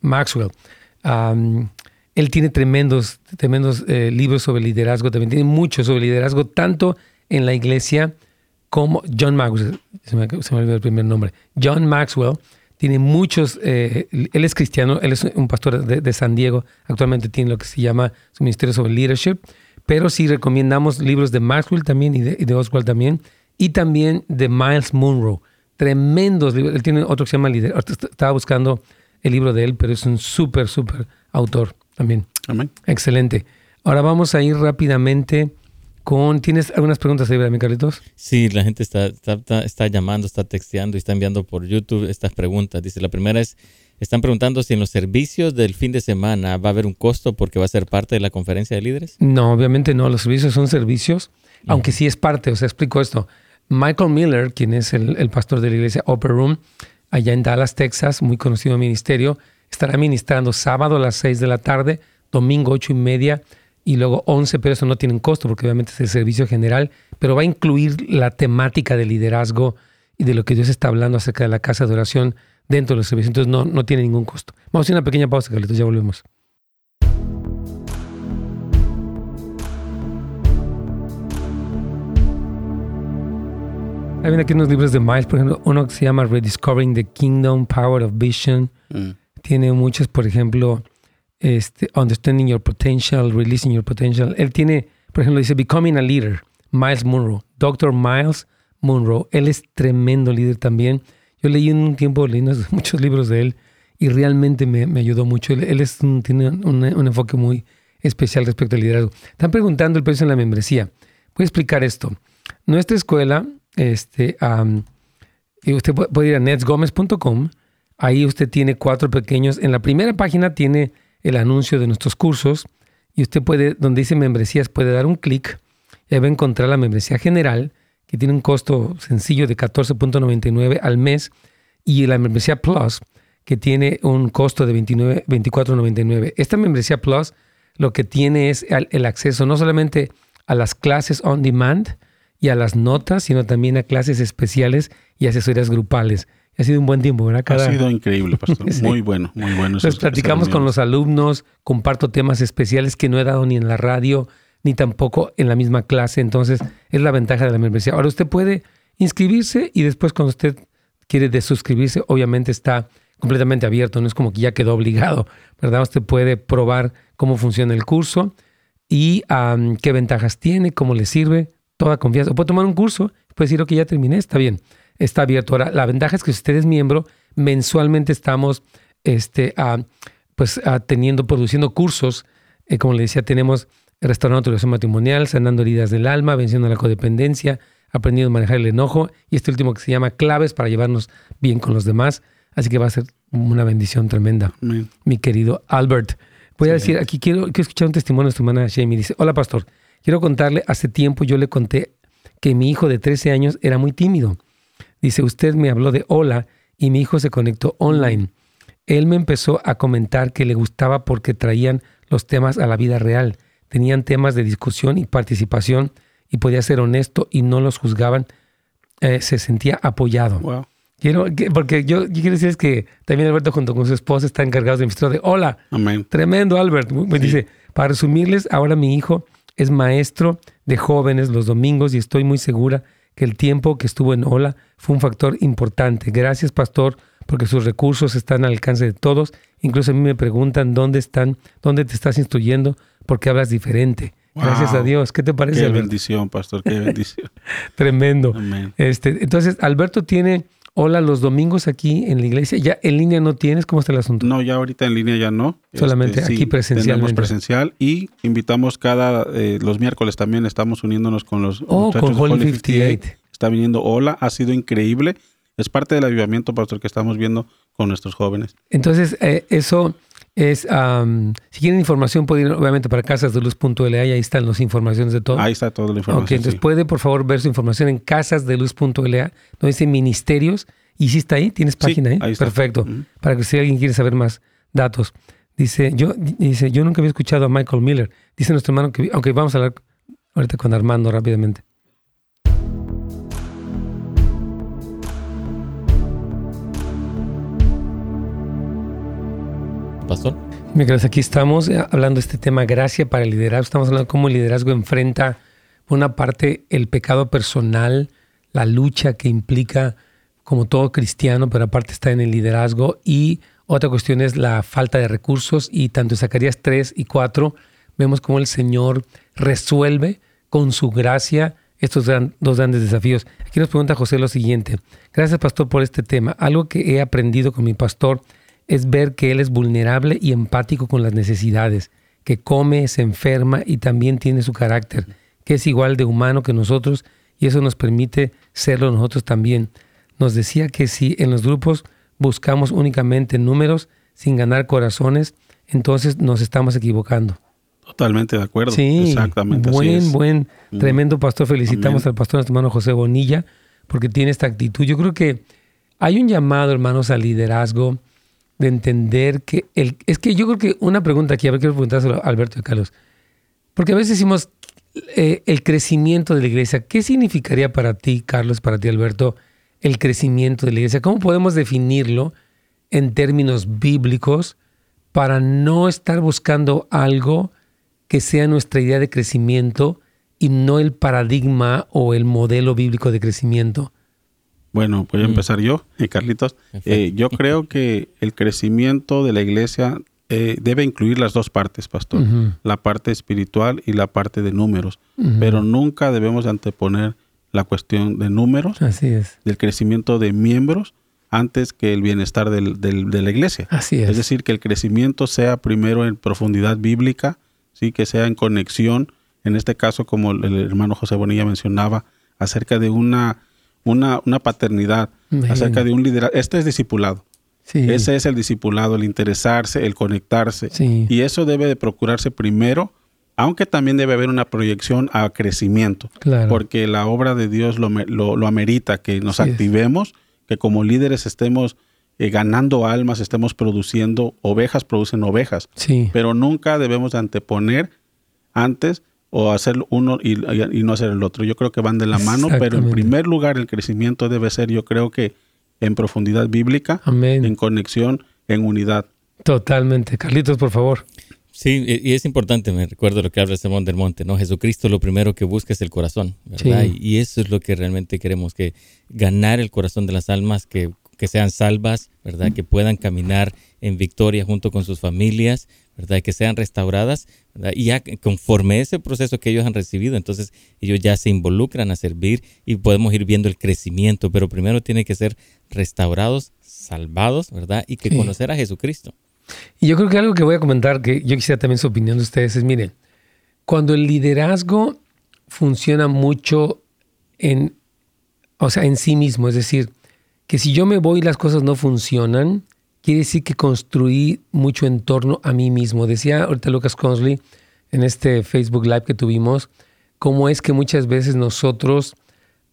Maxwell. él tiene tremendos, tremendos eh, libros sobre liderazgo, también tiene mucho sobre liderazgo, tanto en la iglesia como John Maxwell, se me olvidó el primer nombre, John Maxwell, tiene muchos, eh, él es cristiano, él es un pastor de, San Diego, actualmente tiene lo que se llama su ministerio sobre leadership, pero sí recomendamos libros de Maxwell también y de, y de Oswald también, y también de Miles Monroe, tremendos libros, él tiene otro que se llama Líder, estaba buscando el libro de él, pero es un súper, súper autor también. Amén. Excelente. Ahora vamos a ir rápidamente ¿Tienes algunas preguntas ahí, mi Carlitos? Sí, la gente está, está, llamando, está texteando y está enviando por YouTube estas preguntas. Dice, la primera es, están preguntando si en los servicios del fin de semana va a haber un costo porque va a ser parte de la conferencia de líderes. No, obviamente no, los servicios son servicios, aunque sí es parte, o sea, explico esto. Michael Miller, quien es el, pastor de la iglesia Upper Room, allá en Dallas, Texas, muy conocido ministerio, estará ministrando sábado a las 6 de la tarde, domingo 8 y media, y luego 11, pero eso no tiene costo porque obviamente es el servicio general, pero va a incluir la temática de liderazgo y de lo que Dios está hablando acerca de la casa de oración dentro de los servicios. Entonces no, no tiene ningún costo. Vamos a hacer una pequeña pausa, Carlitos, ya volvemos. Hay aquí unos libros de Miles, por ejemplo, uno que se llama Rediscovering the Kingdom, Power of Vision. Mm. Tiene muchos, por ejemplo, este, Understanding Your Potential, Releasing Your Potential. Él tiene, por ejemplo, dice Becoming a Leader, Miles Monroe, Dr. Miles Monroe. Él es tremendo líder también. Yo leí en un tiempo, leí *laughs* muchos libros de él y realmente me, ayudó mucho. Él, es tiene un, enfoque muy especial respecto al liderazgo. Están preguntando el precio de la membresía. Voy a explicar esto. Nuestra escuela, este, usted puede ir a netsgomez.com. Ahí usted tiene cuatro pequeños. En la primera página tiene el anuncio de nuestros cursos y usted puede, donde dice membresías, puede dar un clic y va a encontrar la membresía general, que tiene un costo sencillo de 14.99 al mes, y la membresía Plus, que tiene un costo de 24.99. Esta membresía Plus lo que tiene es el acceso no solamente a las clases on demand y a las notas, sino también a clases especiales y asesorías grupales ha sido un buen tiempo, ¿verdad? Ha sido increíble, pastor. *laughs* Muy bueno, muy bueno. Entonces platicamos con los alumnos, comparto temas especiales que no he dado ni en la radio, ni tampoco en la misma clase. Entonces, es la ventaja de la membresía. Ahora usted puede inscribirse y después cuando usted quiere desuscribirse, obviamente está completamente abierto, no es como que ya quedó obligado, ¿verdad? Usted puede probar cómo funciona el curso y qué ventajas tiene, cómo le sirve, toda confianza. O puede tomar un curso, puede decir, ok, ya terminé, está bien está abierto. Ahora, la ventaja es que si usted es miembro, mensualmente estamos este, pues, teniendo, produciendo cursos. Eh, como le decía, tenemos restaurando autorización matrimonial, sanando heridas del alma, venciendo la codependencia, aprendiendo a manejar el enojo y este último que se llama claves para llevarnos bien con los demás. Así que va a ser una bendición tremenda, mi querido Albert. Voy a decir, aquí quiero, quiero, escuchar un testimonio de tu hermana Jamie. Dice, hola pastor, quiero contarle, hace tiempo yo le conté que mi hijo de 13 años era muy tímido Dice, usted me habló de hola y mi hijo se conectó online. Él me empezó a comentar que le gustaba porque traían los temas a la vida real. Tenían temas de discusión y participación y podía ser honesto y no los juzgaban. Eh, se sentía apoyado. Quiero, porque yo, quiero decir que también Alberto junto con su esposa está encargado de mi de hola. Amén. Tremendo, Albert. Me dice, para resumirles, ahora mi hijo es maestro de jóvenes los domingos y estoy muy segura que el tiempo que estuvo en Hola fue un factor importante. Gracias, pastor, porque sus recursos están al alcance de todos. Incluso a mí me preguntan dónde están, dónde te estás instruyendo, porque hablas diferente. Gracias a Dios. ¿Qué te parece? Qué bendición, pastor, qué bendición. *laughs* Tremendo. Este, entonces, Alberto tiene Hola los domingos aquí en la iglesia. ¿Ya en línea no tienes? ¿Cómo está el asunto? No, ya ahorita en línea ya no. Solamente este, aquí presencialmente. Tenemos presencial y invitamos cada, eh, los miércoles también estamos uniéndonos con los oh, con Holy 58. Está viniendo Hola, ha sido increíble. Es parte del avivamiento, pastor, que estamos viendo con nuestros jóvenes. Entonces, eh, eso es, si quieren información, pueden ir obviamente para casasdeluz.la y ahí están las informaciones de todo. Ahí está toda la información. Ok, entonces puede por favor ver su información en casasdeluz.la, donde dice ministerios. ¿Y si está ahí? ¿Tienes página ahí? ahí Perfecto. Para que si alguien quiere saber más datos. Dice, yo, dice, yo nunca había escuchado a Michael Miller. Dice nuestro hermano que, aunque vamos a hablar ahorita con Armando rápidamente. Pastor. Aquí estamos eh, hablando de este tema, gracia para el liderazgo. Estamos hablando de cómo el liderazgo enfrenta, por una parte, el pecado personal, la lucha que implica como todo cristiano, pero aparte está en el liderazgo. Y otra cuestión es la falta de recursos. Y tanto en Zacarías 3 y 4 vemos cómo el Señor resuelve con su gracia estos dos grandes desafíos. Aquí nos pregunta José lo siguiente. Gracias, pastor, por este tema. Algo que he aprendido con mi pastor es ver que él es vulnerable y empático con las necesidades, que come, se enferma y también tiene su carácter, que es igual de humano que nosotros y eso nos permite serlo nosotros también. Nos decía que si en los grupos buscamos únicamente números sin ganar corazones, entonces nos estamos equivocando. Totalmente de acuerdo. Sí, exactamente. Buen, buen, mm. tremendo pastor. Felicitamos al pastor, nuestro hermano José Bonilla, porque tiene esta actitud. Yo creo que hay un llamado, hermanos, al liderazgo de entender que el, es que yo creo que una pregunta aquí, a ver, quiero preguntárselo a Alberto y Carlos, porque a veces decimos eh, el crecimiento de la iglesia, ¿qué significaría para ti, Carlos, para ti, Alberto, el crecimiento de la iglesia? ¿Cómo podemos definirlo en términos bíblicos para no estar buscando algo que sea nuestra idea de crecimiento y no el paradigma o el modelo bíblico de crecimiento? Bueno, voy a mm. empezar yo, y Carlitos. Eh, yo creo que el crecimiento de la iglesia eh, debe incluir las dos partes, pastor, la parte espiritual y la parte de números, pero nunca debemos anteponer la cuestión de números, Así es. del crecimiento de miembros, antes que el bienestar del, de la iglesia. Así es. Es decir, que el crecimiento sea primero en profundidad bíblica, sí, que sea en conexión, en este caso, como el hermano José Bonilla mencionaba, acerca de una una, una paternidad, acerca de un liderazgo. Este es discipulado. Ese es el discipulado, el interesarse, el conectarse. Y eso debe de procurarse primero, aunque también debe haber una proyección a crecimiento. Porque la obra de Dios lo, lo, amerita, que nos activemos, que como líderes estemos eh, ganando almas, estemos produciendo ovejas, producen ovejas. Pero nunca debemos anteponer antes o hacer uno y, no hacer el otro. Yo creo que van de la mano, pero en primer lugar el crecimiento debe ser, yo creo que en profundidad bíblica, en conexión, en unidad. Totalmente. Carlitos, por favor. Sí, y es importante, me recuerdo lo que habla Simón del Monte, ¿no? Jesucristo lo primero que busca es el corazón, ¿verdad? Y, eso es lo que realmente queremos, que ganar el corazón de las almas, que, que sean salvas, ¿verdad? Que puedan caminar en victoria junto con sus familias, ¿verdad? Que sean restauradas, Y ya conforme ese proceso que ellos han recibido, entonces ellos ya se involucran a servir y podemos ir viendo el crecimiento, pero primero tienen que ser restaurados, salvados, ¿verdad? Y que conocer a Jesucristo. Y yo creo que algo que voy a comentar, que yo quisiera también su opinión de ustedes, es, miren, cuando el liderazgo funciona mucho en, o sea, en sí mismo, es decir, que si yo me voy y las cosas no funcionan, quiere decir que construí mucho en torno a mí mismo. Decía ahorita Lucas Consley en este Facebook Live que tuvimos, cómo es que muchas veces nosotros,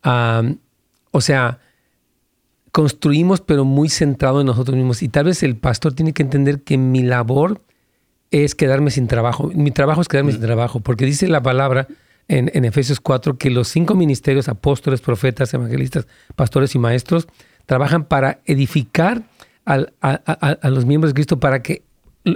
o sea, construimos pero muy centrado en nosotros mismos. Y tal vez el pastor tiene que entender que mi labor es quedarme sin trabajo. Mi trabajo es quedarme sin mm. trabajo, porque dice la palabra en, en Efesios 4 que los cinco ministerios, apóstoles, profetas, evangelistas, pastores y maestros, trabajan para edificar a, los miembros de Cristo para que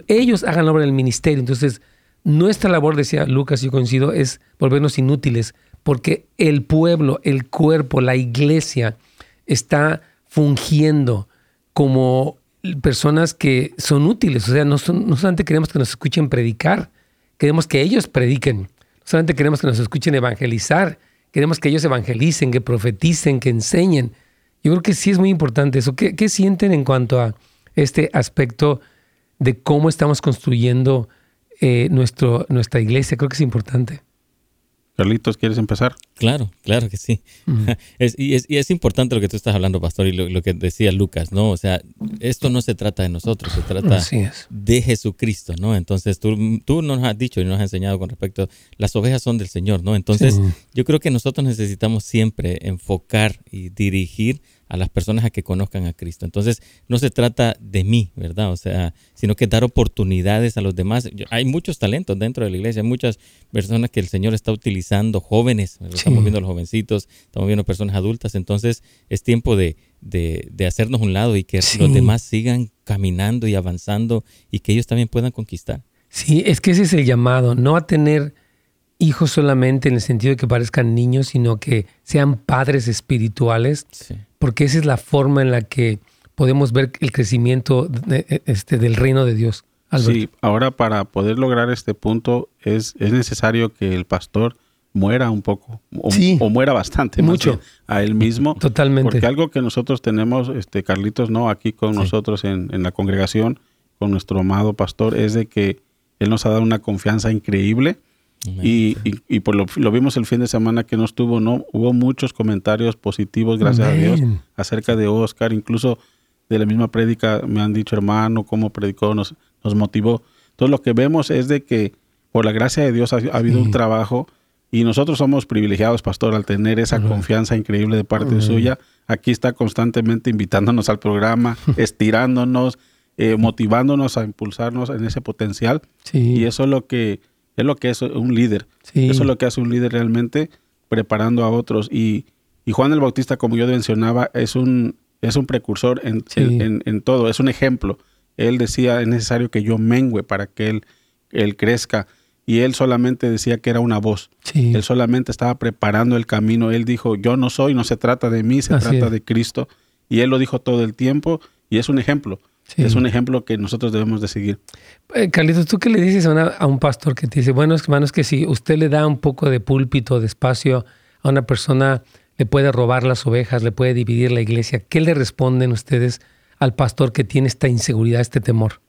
ellos hagan la obra del ministerio. Entonces, nuestra labor, decía Lucas, yo coincido, es volvernos inútiles, porque el pueblo, el cuerpo, la iglesia está fungiendo como personas que son útiles. O sea, no, no solamente queremos que nos escuchen predicar, queremos que ellos prediquen. No solamente queremos que nos escuchen evangelizar, queremos que ellos evangelicen, que profeticen, que enseñen. Yo creo que sí es muy importante eso. ¿Qué, sienten en cuanto a este aspecto de cómo estamos construyendo eh, nuestro, nuestra iglesia? Creo que es importante. Carlitos, ¿quieres empezar? Claro, claro que sí. *laughs* y, es, importante lo que tú estás hablando, Pastor, y lo, que decía Lucas, ¿no? O sea, esto no se trata de nosotros, se trata de Jesucristo, ¿no? Entonces, tú, tú nos has dicho y nos has enseñado con respecto, las ovejas son del Señor, ¿no? Entonces, yo creo que nosotros necesitamos siempre enfocar y dirigir a las personas a que conozcan a Cristo. Entonces, no se trata de mí, ¿verdad? O sea, sino que dar oportunidades a los demás. hay muchos talentos dentro de la iglesia, hay muchas personas que el Señor está utilizando, jóvenes, estamos viendo los jovencitos, estamos viendo personas adultas, entonces es tiempo de, de, hacernos un lado y que los demás sigan caminando y avanzando y que ellos también puedan conquistar. Sí, es que ese es el llamado, no a tener hijos solamente en el sentido de que parezcan niños, sino que sean padres espirituales, porque esa es la forma en la que podemos ver el crecimiento de, este, del reino de Dios. Sí, ahora para poder lograr este punto es, es necesario que el pastor muera un poco o, muera bastante mucho. a él mismo. *laughs* Totalmente. Porque algo que nosotros tenemos este Carlitos no aquí con nosotros en, en, la congregación con nuestro amado pastor es de que él nos ha dado una confianza increíble y, y, por lo, lo, vimos el fin de semana que no estuvo, ¿no? Hubo muchos comentarios positivos, gracias a Dios, acerca de Oscar. Incluso de la misma prédica me han dicho, hermano, cómo predicó, nos, nos motivó. Entonces lo que vemos es de que por la gracia de Dios ha, habido un trabajo y nosotros somos privilegiados, pastor, al tener esa confianza increíble de parte suya. Aquí está constantemente invitándonos al programa, *laughs* estirándonos, eh, motivándonos a impulsarnos en ese potencial. Y eso es lo que es lo que es un líder. Eso es lo que hace un líder realmente, preparando a otros. Y, y Juan el Bautista, como yo mencionaba, es un, es un precursor en, en, todo, es un ejemplo. Él decía, es necesario que yo mengüe para que él, él crezca. Y él solamente decía que era una voz. Él solamente estaba preparando el camino. Él dijo, yo no soy, no se trata de mí, se trata de Cristo. Y él lo dijo todo el tiempo y es un ejemplo. Es un ejemplo que nosotros debemos de seguir. Eh, Carlitos, ¿tú qué le dices a, un pastor que te dice, bueno, hermano, es que si usted le da un poco de púlpito, de espacio a una persona, le puede robar las ovejas, le puede dividir la iglesia, ¿qué le responden ustedes al pastor que tiene esta inseguridad, este temor?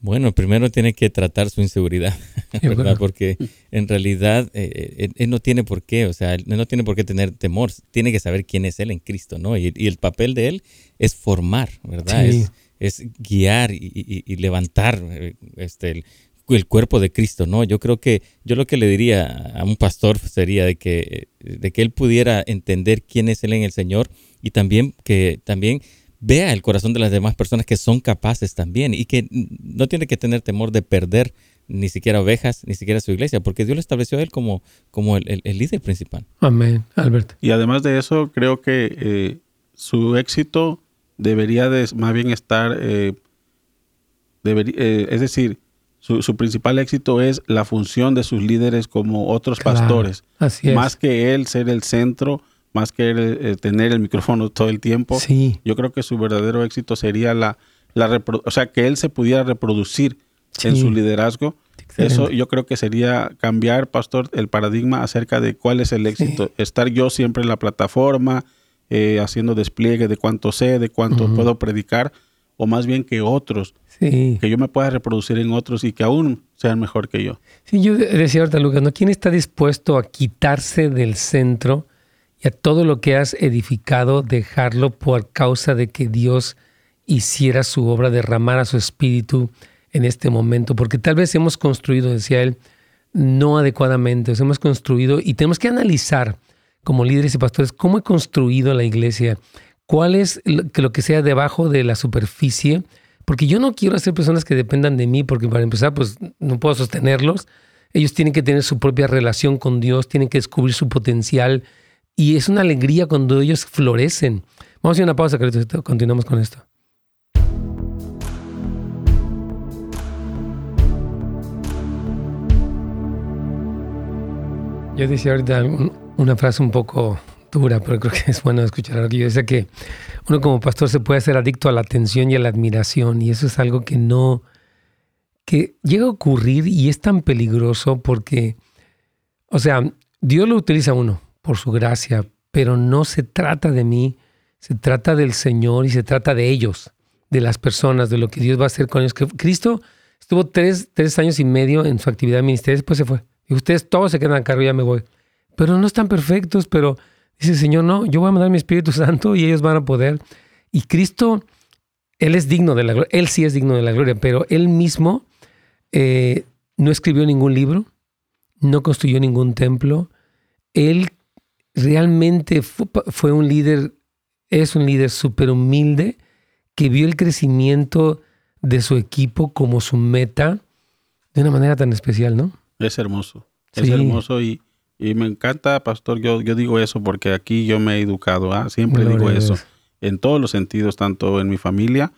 Bueno, primero tiene que tratar su inseguridad, *laughs* ¿verdad? Porque en realidad eh, eh, él, no tiene por qué, o sea, él no tiene por qué tener temor, tiene que saber quién es él en Cristo, ¿no? Y, el papel de él es formar, ¿verdad? Es, guiar y, levantar eh, este, el, cuerpo de Cristo, ¿no? Yo creo que yo lo que le diría a un pastor sería de que, de que él pudiera entender quién es él en el Señor y también que también vea el corazón de las demás personas que son capaces también y que no tiene que tener temor de perder ni siquiera ovejas, ni siquiera su iglesia, porque Dios lo estableció a él como, como el, líder principal. Amén, Albert. Y además de eso, creo que eh, su éxito debería de más bien estar, eh, eh, es decir, su, principal éxito es la función de sus líderes como otros pastores, así más que él ser el centro más que eh, tener el micrófono todo el tiempo. Sí. Yo creo que su verdadero éxito sería la, la o sea, que él se pudiera reproducir en su liderazgo. Eso yo creo que sería cambiar, pastor, el paradigma acerca de cuál es el éxito. Estar yo siempre en la plataforma, eh, haciendo despliegue de cuánto sé, de cuánto puedo predicar, o más bien que otros, que yo me pueda reproducir en otros y que aún sean mejor que yo. Sí, yo decía ahorita, Lucas, ¿no? ¿quién está dispuesto a quitarse del centro? Y a todo lo que has edificado, dejarlo por causa de que Dios hiciera su obra, derramara su espíritu en este momento, porque tal vez hemos construido, decía él, no adecuadamente, hemos construido y tenemos que analizar como líderes y pastores cómo he construido la iglesia, cuál es lo que sea debajo de la superficie, porque yo no quiero hacer personas que dependan de mí, porque para empezar, pues no puedo sostenerlos. Ellos tienen que tener su propia relación con Dios, tienen que descubrir su potencial, y es una alegría cuando ellos florecen. Vamos a hacer una pausa, Carlitos, continuamos con esto. Yo decía ahorita una frase un poco dura, pero creo que es bueno escuchar algo. Yo decía que uno como pastor se puede hacer adicto a la atención y a la admiración, y eso es algo que no, que llega a ocurrir y es tan peligroso porque, o sea, Dios lo utiliza a uno, por su gracia, pero no se trata de mí, se trata del Señor y se trata de ellos, de las personas, de lo que Dios va a hacer con ellos. Cristo estuvo tres, años y medio en su actividad ministerial, después se fue. Y ustedes todos se quedan a cargo, ya me voy. Pero no están perfectos, pero dice el Señor, no, yo voy a mandar mi Espíritu Santo y ellos van a poder. Y Cristo, Él es digno de la gloria, Él sí es digno de la gloria, pero Él mismo eh, no escribió ningún libro, no construyó ningún templo. Él realmente fue, un líder es un líder súper humilde que vio el crecimiento de su equipo como su meta de una manera tan especial, ¿no? Es hermoso, es hermoso y, me encanta, pastor, yo, yo digo eso porque aquí yo me he educado, ¿ah? siempre digo eso, en todos los sentidos, tanto en mi familia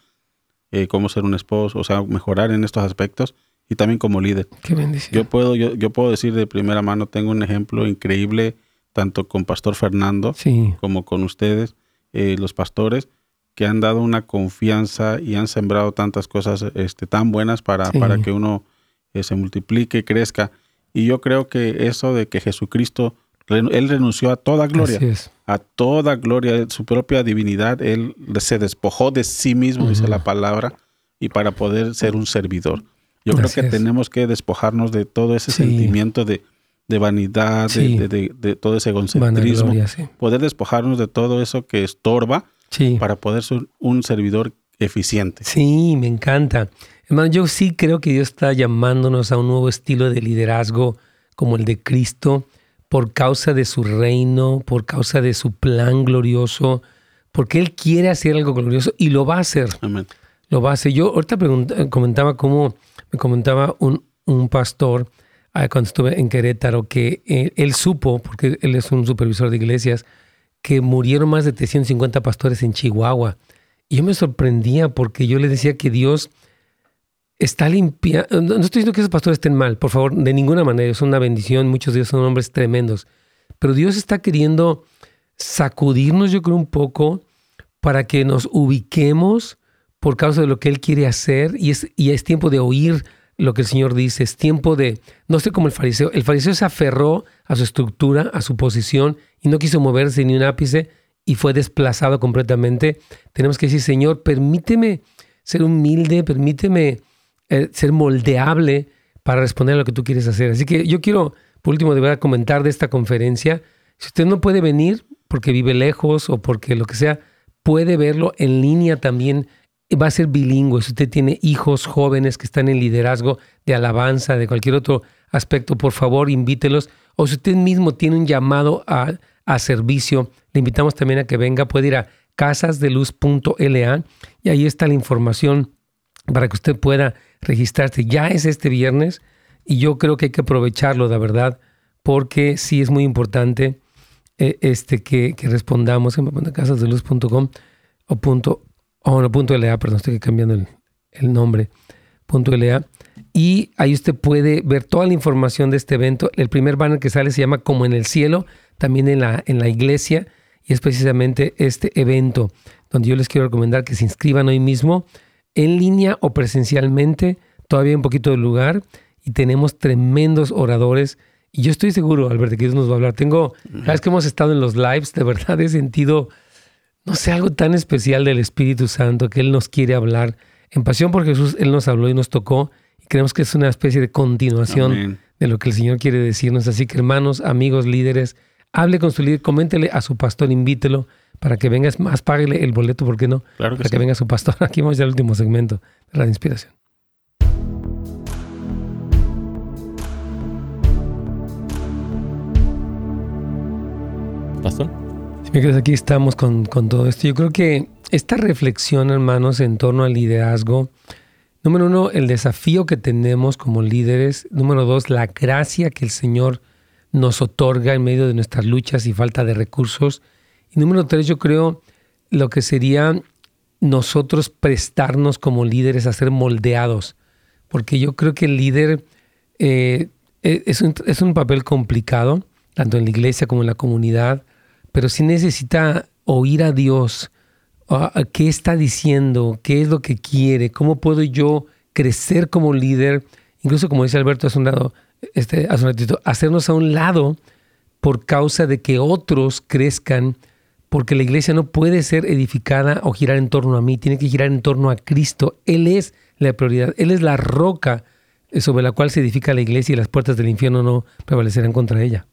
eh, como ser un esposo, o sea, mejorar en estos aspectos y también como líder. Qué bendición. Yo puedo, yo, yo puedo decir de primera mano, tengo un ejemplo increíble, tanto con Pastor Fernando como con ustedes, eh, los pastores, que han dado una confianza y han sembrado tantas cosas este, tan buenas para, para que uno eh, se multiplique, crezca. Y yo creo que eso de que Jesucristo, Él renunció a toda gloria, a toda gloria, su propia divinidad, Él se despojó de sí mismo, dice la palabra, y para poder ser un servidor. Yo creo que tenemos que despojarnos de todo ese sentimiento de, vanidad, de, todo ese egocentrismo, poder despojarnos de todo eso que estorba para poder ser un servidor eficiente. Sí, me encanta. Hermano, yo sí creo que Dios está llamándonos a un nuevo estilo de liderazgo como el de Cristo por causa de su reino, por causa de su plan glorioso, porque Él quiere hacer algo glorioso y lo va a hacer. Amén. Lo va a hacer. Yo ahorita comentaba cómo me comentaba un, un pastor cuando estuve en Querétaro que él, supo, porque él es un supervisor de iglesias, que murieron más de 350 pastores en Chihuahua. Y yo me sorprendía porque yo le decía que Dios está limpiando. No, estoy diciendo que esos pastores estén mal, por favor, de ninguna manera. Es una bendición, muchos de ellos son hombres tremendos. Pero Dios está queriendo sacudirnos, yo creo, un poco para que nos ubiquemos por causa de lo que Él quiere hacer y es, y es tiempo de oír lo que el Señor dice, es tiempo de, no sé como el fariseo, el fariseo se aferró a su estructura, a su posición y no quiso moverse ni un ápice y fue desplazado completamente. Tenemos que decir, Señor, permíteme ser humilde, permíteme eh, ser moldeable para responder a lo que tú quieres hacer. Así que yo quiero, por último, de comentar de esta conferencia. Si usted no puede venir porque vive lejos o porque lo que sea, puede verlo en línea también va a ser bilingüe. Si usted tiene hijos jóvenes que están en liderazgo de alabanza, de cualquier otro aspecto, por favor, invítelos. O si usted mismo tiene un llamado a, servicio, le invitamos también a que venga. Puede ir a casasdeluz.la y ahí está la información para que usted pueda registrarse. Ya es este viernes y yo creo que hay que aprovecharlo, de verdad, porque sí es muy importante eh, este, que, que respondamos en casasdeluz.com o punto o oh, no, punto LA, perdón, estoy cambiando el, nombre, punto LA. Y ahí usted puede ver toda la información de este evento. El primer banner que sale se llama Como en el cielo, también en la, en la iglesia, y es precisamente este evento donde yo les quiero recomendar que se inscriban hoy mismo, en línea o presencialmente, todavía un poquito de lugar, y tenemos tremendos oradores. Y yo estoy seguro, Alberto, que Dios nos va a hablar. Tengo, vez que hemos estado en los lives, de verdad he sentido no sé, algo tan especial del Espíritu Santo que Él nos quiere hablar. En Pasión por Jesús, Él nos habló y nos tocó y creemos que es una especie de continuación de lo que el Señor quiere decirnos. Así que hermanos, amigos, líderes, hable con su líder, coméntele a su pastor, invítelo para que venga, más páguele el boleto, ¿por qué no? Claro para que venga su pastor. *laughs* Aquí vamos ya al último segmento de la inspiración. Pastor. Aquí estamos con, todo esto. Yo creo que esta reflexión, hermanos, en torno al liderazgo, número uno, el desafío que tenemos como líderes. Número dos, la gracia que el Señor nos otorga en medio de nuestras luchas y falta de recursos. Y número tres, yo creo lo que sería nosotros prestarnos como líderes a ser moldeados. Porque yo creo que el líder eh, es, un, es un papel complicado, tanto en la iglesia como en la comunidad pero sí necesita oír a Dios, qué está diciendo, qué es lo que quiere, cómo puedo yo crecer como líder, incluso como dice Alberto hace un, lado, este, hace un ratito, hacernos a un lado por causa de que otros crezcan, porque la iglesia no puede ser edificada o girar en torno a mí, tiene que girar en torno a Cristo. Él es la prioridad, Él es la roca sobre la cual se edifica la iglesia y las puertas del infierno no prevalecerán contra ella.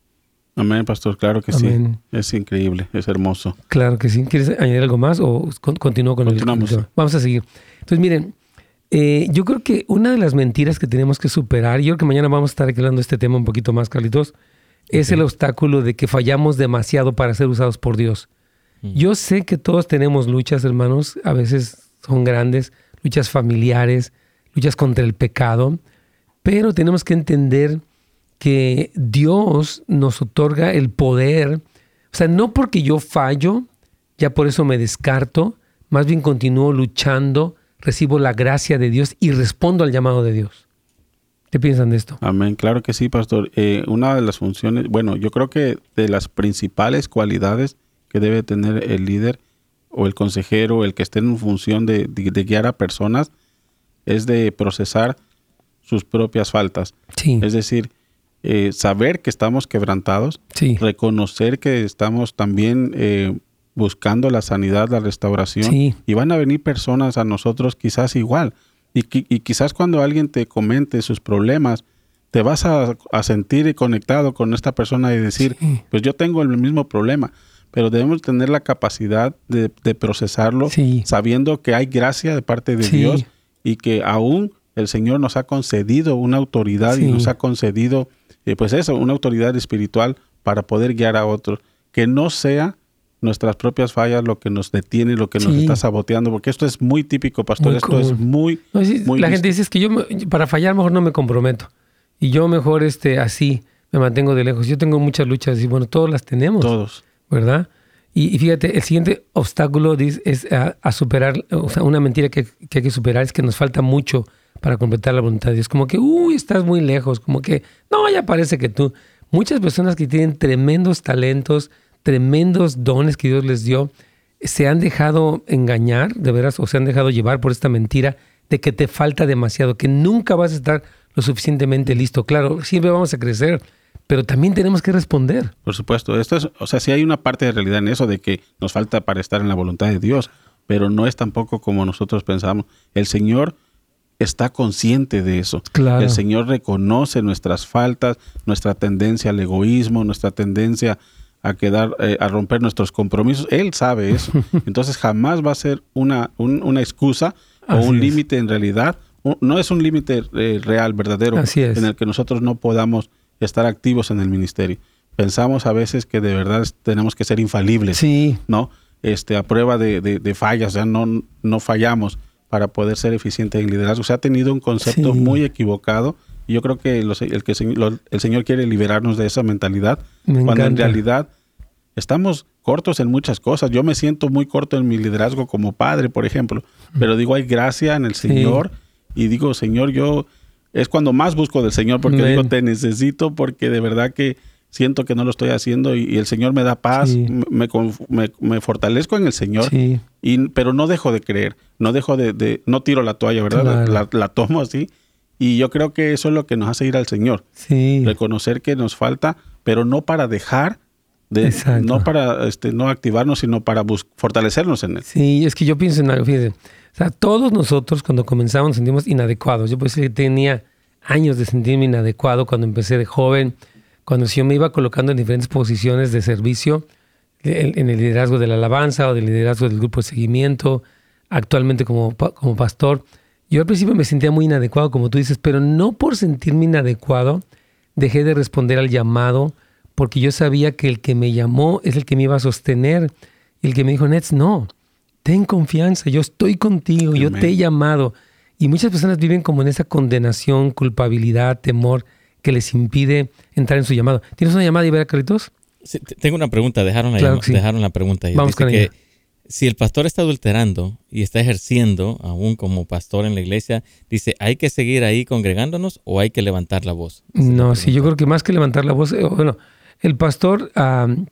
Amén, pastor, claro que sí. Es increíble, es hermoso. Claro que sí. ¿Quieres añadir algo más o continúo con el tema? Vamos a seguir. Entonces, miren, eh, yo creo que una de las mentiras que tenemos que superar, yo creo que mañana vamos a estar hablando de este tema un poquito más, Carlitos, es el obstáculo de que fallamos demasiado para ser usados por Dios. Mm. Yo sé que todos tenemos luchas, hermanos, a veces son grandes, luchas familiares, luchas contra el pecado, pero tenemos que entender que Dios nos otorga el poder, o sea, no porque yo fallo, ya por eso me descarto, más bien continúo luchando, recibo la gracia de Dios y respondo al llamado de Dios. ¿Qué piensan de esto? Amén, claro que sí, pastor. Eh, una de las funciones, bueno, yo creo que de las principales cualidades que debe tener el líder o el consejero, el que esté en función de, guiar a personas, es de procesar sus propias faltas. Sí. Es decir, eh, saber que estamos quebrantados, reconocer que estamos también eh, buscando la sanidad, la restauración, y van a venir personas a nosotros quizás igual. Y, quizás cuando alguien te comente sus problemas, te vas a, sentir conectado con esta persona y decir, pues yo tengo el mismo problema, pero debemos tener la capacidad de, procesarlo sabiendo que hay gracia de parte de Dios y que aún el Señor nos ha concedido una autoridad y nos ha concedido, eh, pues eso, una autoridad espiritual para poder guiar a otros, que no sea nuestras propias fallas lo que nos detiene, lo que nos está saboteando, porque esto es muy típico, pastor, esto es muy, La gente dice es que yo para fallar mejor no me comprometo y yo mejor este así me mantengo de lejos. Yo tengo muchas luchas y bueno, todos las tenemos. Todos. ¿Verdad? Y, fíjate, el siguiente obstáculo es a, superar, o sea, una mentira que, que, hay que superar es que nos falta mucho para completar la voluntad de Dios. Como que, uy, estás muy lejos, como que, no, ya parece que tú. Muchas personas que tienen tremendos talentos, tremendos dones que Dios les dio, se han dejado engañar, de veras, o se han dejado llevar por esta mentira de que te falta demasiado, que nunca vas a estar lo suficientemente listo. Claro, siempre vamos a crecer, pero también tenemos que responder. Por supuesto, esto es, o sea, sí hay una parte de realidad en eso de que nos falta para estar en la voluntad de Dios, pero no es tampoco como nosotros pensamos. El Señor está consciente de eso. Claro. El Señor reconoce nuestras faltas, nuestra tendencia al egoísmo, nuestra tendencia a quedar, eh, a romper nuestros compromisos. Él sabe eso. *laughs* Entonces jamás va a ser una, una excusa o un límite en realidad. No es un límite eh, real, verdadero, en el que nosotros no podamos estar activos en el ministerio. Pensamos a veces que de verdad tenemos que ser infalibles, sí. ¿no? Este, a prueba de, de, fallas, ya no, no fallamos para poder ser eficiente en liderazgo. Se ha tenido un concepto muy equivocado y yo creo que, el, que el Señor quiere liberarnos de esa mentalidad, cuando en realidad estamos cortos en muchas cosas. Yo me siento muy corto en mi liderazgo como padre, por ejemplo, pero digo, hay gracia en el Señor y digo, Señor, yo es cuando más busco del Señor porque digo, te necesito porque de verdad que siento que no lo estoy haciendo y, el Señor me da paz, me, me, fortalezco en el Señor, y, pero no dejo de creer, no dejo de, no tiro la toalla, ¿verdad? La, la, tomo así. Y yo creo que eso es lo que nos hace ir al Señor. Reconocer que nos falta, pero no para dejar de, no para este, no activarnos, sino para fortalecernos en él. Sí, es que yo pienso en algo, fíjense. O sea, todos nosotros cuando comenzamos nos sentimos inadecuados. Yo pues tenía años de sentirme inadecuado cuando empecé de joven, cuando yo me iba colocando en diferentes posiciones de servicio, en el liderazgo de la alabanza o del liderazgo del grupo de seguimiento, actualmente como, como pastor. Yo al principio me sentía muy inadecuado, como tú dices, pero no por sentirme inadecuado dejé de responder al llamado porque yo sabía que el que me llamó es el que me iba a sostener. Y el que me dijo, Nets, no, ten confianza, yo estoy contigo, yo te he llamado. Y muchas personas viven como en esa condenación, culpabilidad, temor que les impide entrar en su llamado. ¿Tienes una llamada, Ibera Carlitos? Sí, tengo una pregunta, dejaron la, dejaron la pregunta ahí. Vamos con que Si el pastor está adulterando y está ejerciendo aún como pastor en la iglesia, dice, ¿hay que seguir ahí congregándonos o hay que levantar la voz? No, sí, yo creo que más que levantar la voz, eh, bueno, el pastor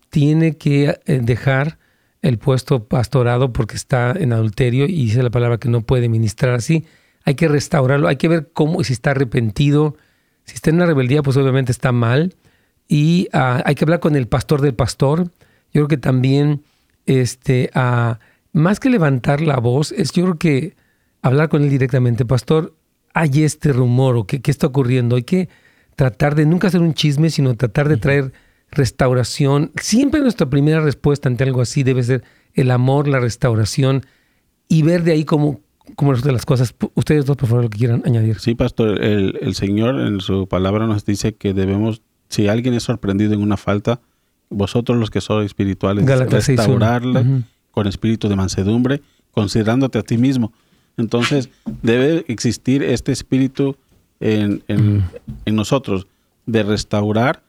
tiene que eh, dejar el puesto pastorado porque está en adulterio y dice la palabra que no puede ministrar así. Hay que restaurarlo, hay que ver cómo, si está arrepentido, si está en una rebeldía, pues obviamente está mal. Y ah, hay que hablar con el pastor del pastor. Yo creo que también, este, ah, más que levantar la voz, es yo creo que hablar con él directamente. Pastor, hay este rumor o qué, qué está ocurriendo. Hay que tratar de nunca hacer un chisme, sino tratar de traer restauración. Siempre nuestra primera respuesta ante algo así debe ser el amor, la restauración y ver de ahí cómo, cómo resultan las cosas. Ustedes dos, por favor, lo que quieran añadir. Sí, pastor, el, Señor en su palabra nos dice que debemos, si alguien es sorprendido en una falta, vosotros los que sois espirituales, restaurarla con espíritu de mansedumbre, considerándote a ti mismo. Entonces, debe existir este espíritu en, nosotros de restaurar,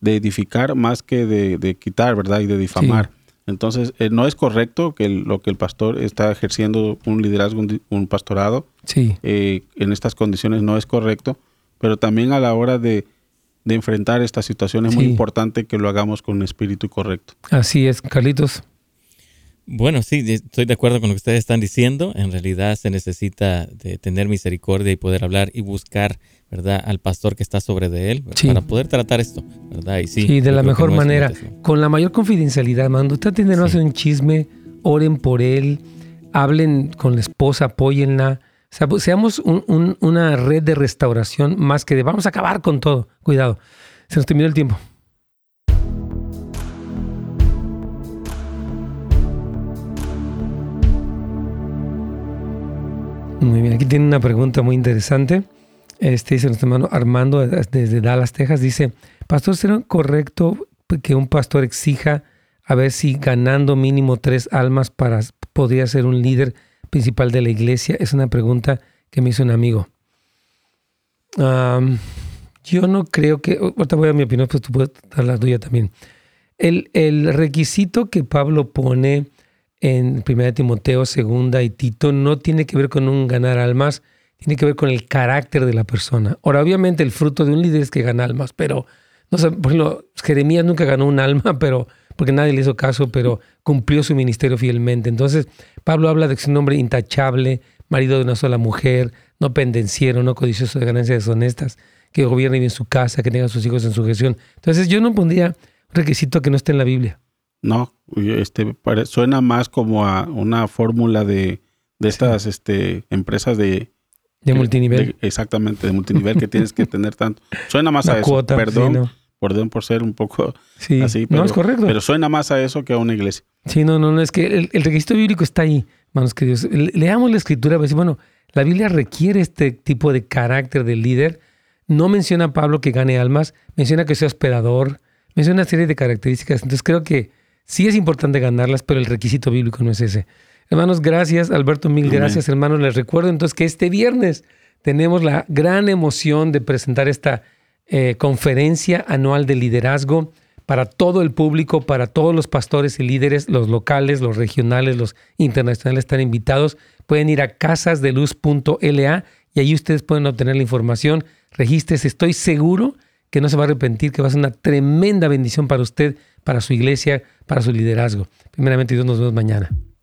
de edificar más que de, quitar, ¿verdad? Y de difamar. Entonces, eh, no es correcto que lo que el pastor está ejerciendo un liderazgo, un, pastorado, sí. Eh, en estas condiciones no es correcto, pero también a la hora de, enfrentar esta situación es muy importante que lo hagamos con un espíritu correcto. Así es, Carlitos. Bueno, sí, estoy de acuerdo con lo que ustedes están diciendo. En realidad se necesita de tener misericordia y poder hablar y buscar, ¿verdad?, al pastor que está sobre de él para poder tratar esto, ¿verdad? Y sí, de la mejor manera, con la mayor confidencialidad. Cuando usted tiene sí. un chisme, oren por él, hablen con la esposa, apóyenla. Pues, seamos una red de restauración más que de vamos a acabar con todo. Cuidado, se nos terminó el tiempo. Muy bien, aquí tiene una pregunta muy interesante. Este dice nuestro hermano Armando desde Dallas, Texas. Dice, Pastor, ¿será correcto que un pastor exija a ver si ganando mínimo tres almas para podría ser un líder principal de la iglesia? Es una pregunta que me hizo un amigo. yo no creo que, ahorita voy a mi opinión, pues tú puedes dar la tuya también. El, el requisito que Pablo pone en 1 Timoteo, 2 y Tito no tiene que ver con un ganar almas, tiene que ver con el carácter de la persona. Ahora, obviamente el fruto de un líder es que gana almas, pero, no sé, por ejemplo, Jeremías nunca ganó un alma, *laughs* pero porque nadie le hizo caso, pero cumplió su ministerio fielmente. Entonces, Pablo habla de que es un hombre intachable, marido de una sola mujer, no pendenciero, no codicioso de ganancias deshonestas, que gobierne bien su casa, que tenga a sus hijos en su gestión. Entonces, yo no pondría un requisito que no esté en la Biblia. No, este, suena más como a una fórmula de, de estas este, empresas de... De multinivel. exactamente, de multinivel que tienes que tener tanto. Suena más a eso. Perdón, perdón por ser un poco así. Pero, no, es correcto. Pero suena más a eso que a una iglesia. Sí, no, no, no, es que el, el registro bíblico está ahí, hermanos queridos. Leamos la escritura, pues, bueno, la Biblia requiere este tipo de carácter del líder. No menciona a Pablo que gane almas, menciona que sea hospedador, menciona una serie de características. Entonces creo que Sí es importante ganarlas, pero el requisito bíblico no es ese. Hermanos, gracias. Alberto, mil gracias, hermanos. Les recuerdo entonces que este viernes tenemos la gran emoción de presentar esta eh, conferencia anual de liderazgo para todo el público, para todos los pastores y líderes, los locales, los regionales, los internacionales están invitados. Pueden ir a casasdeluz.la y ahí ustedes pueden obtener la información. Regístrese, estoy seguro que no se va a arrepentir, que va a ser una tremenda bendición para usted, para su iglesia, para su liderazgo. Primeramente, Dios nos vemos mañana.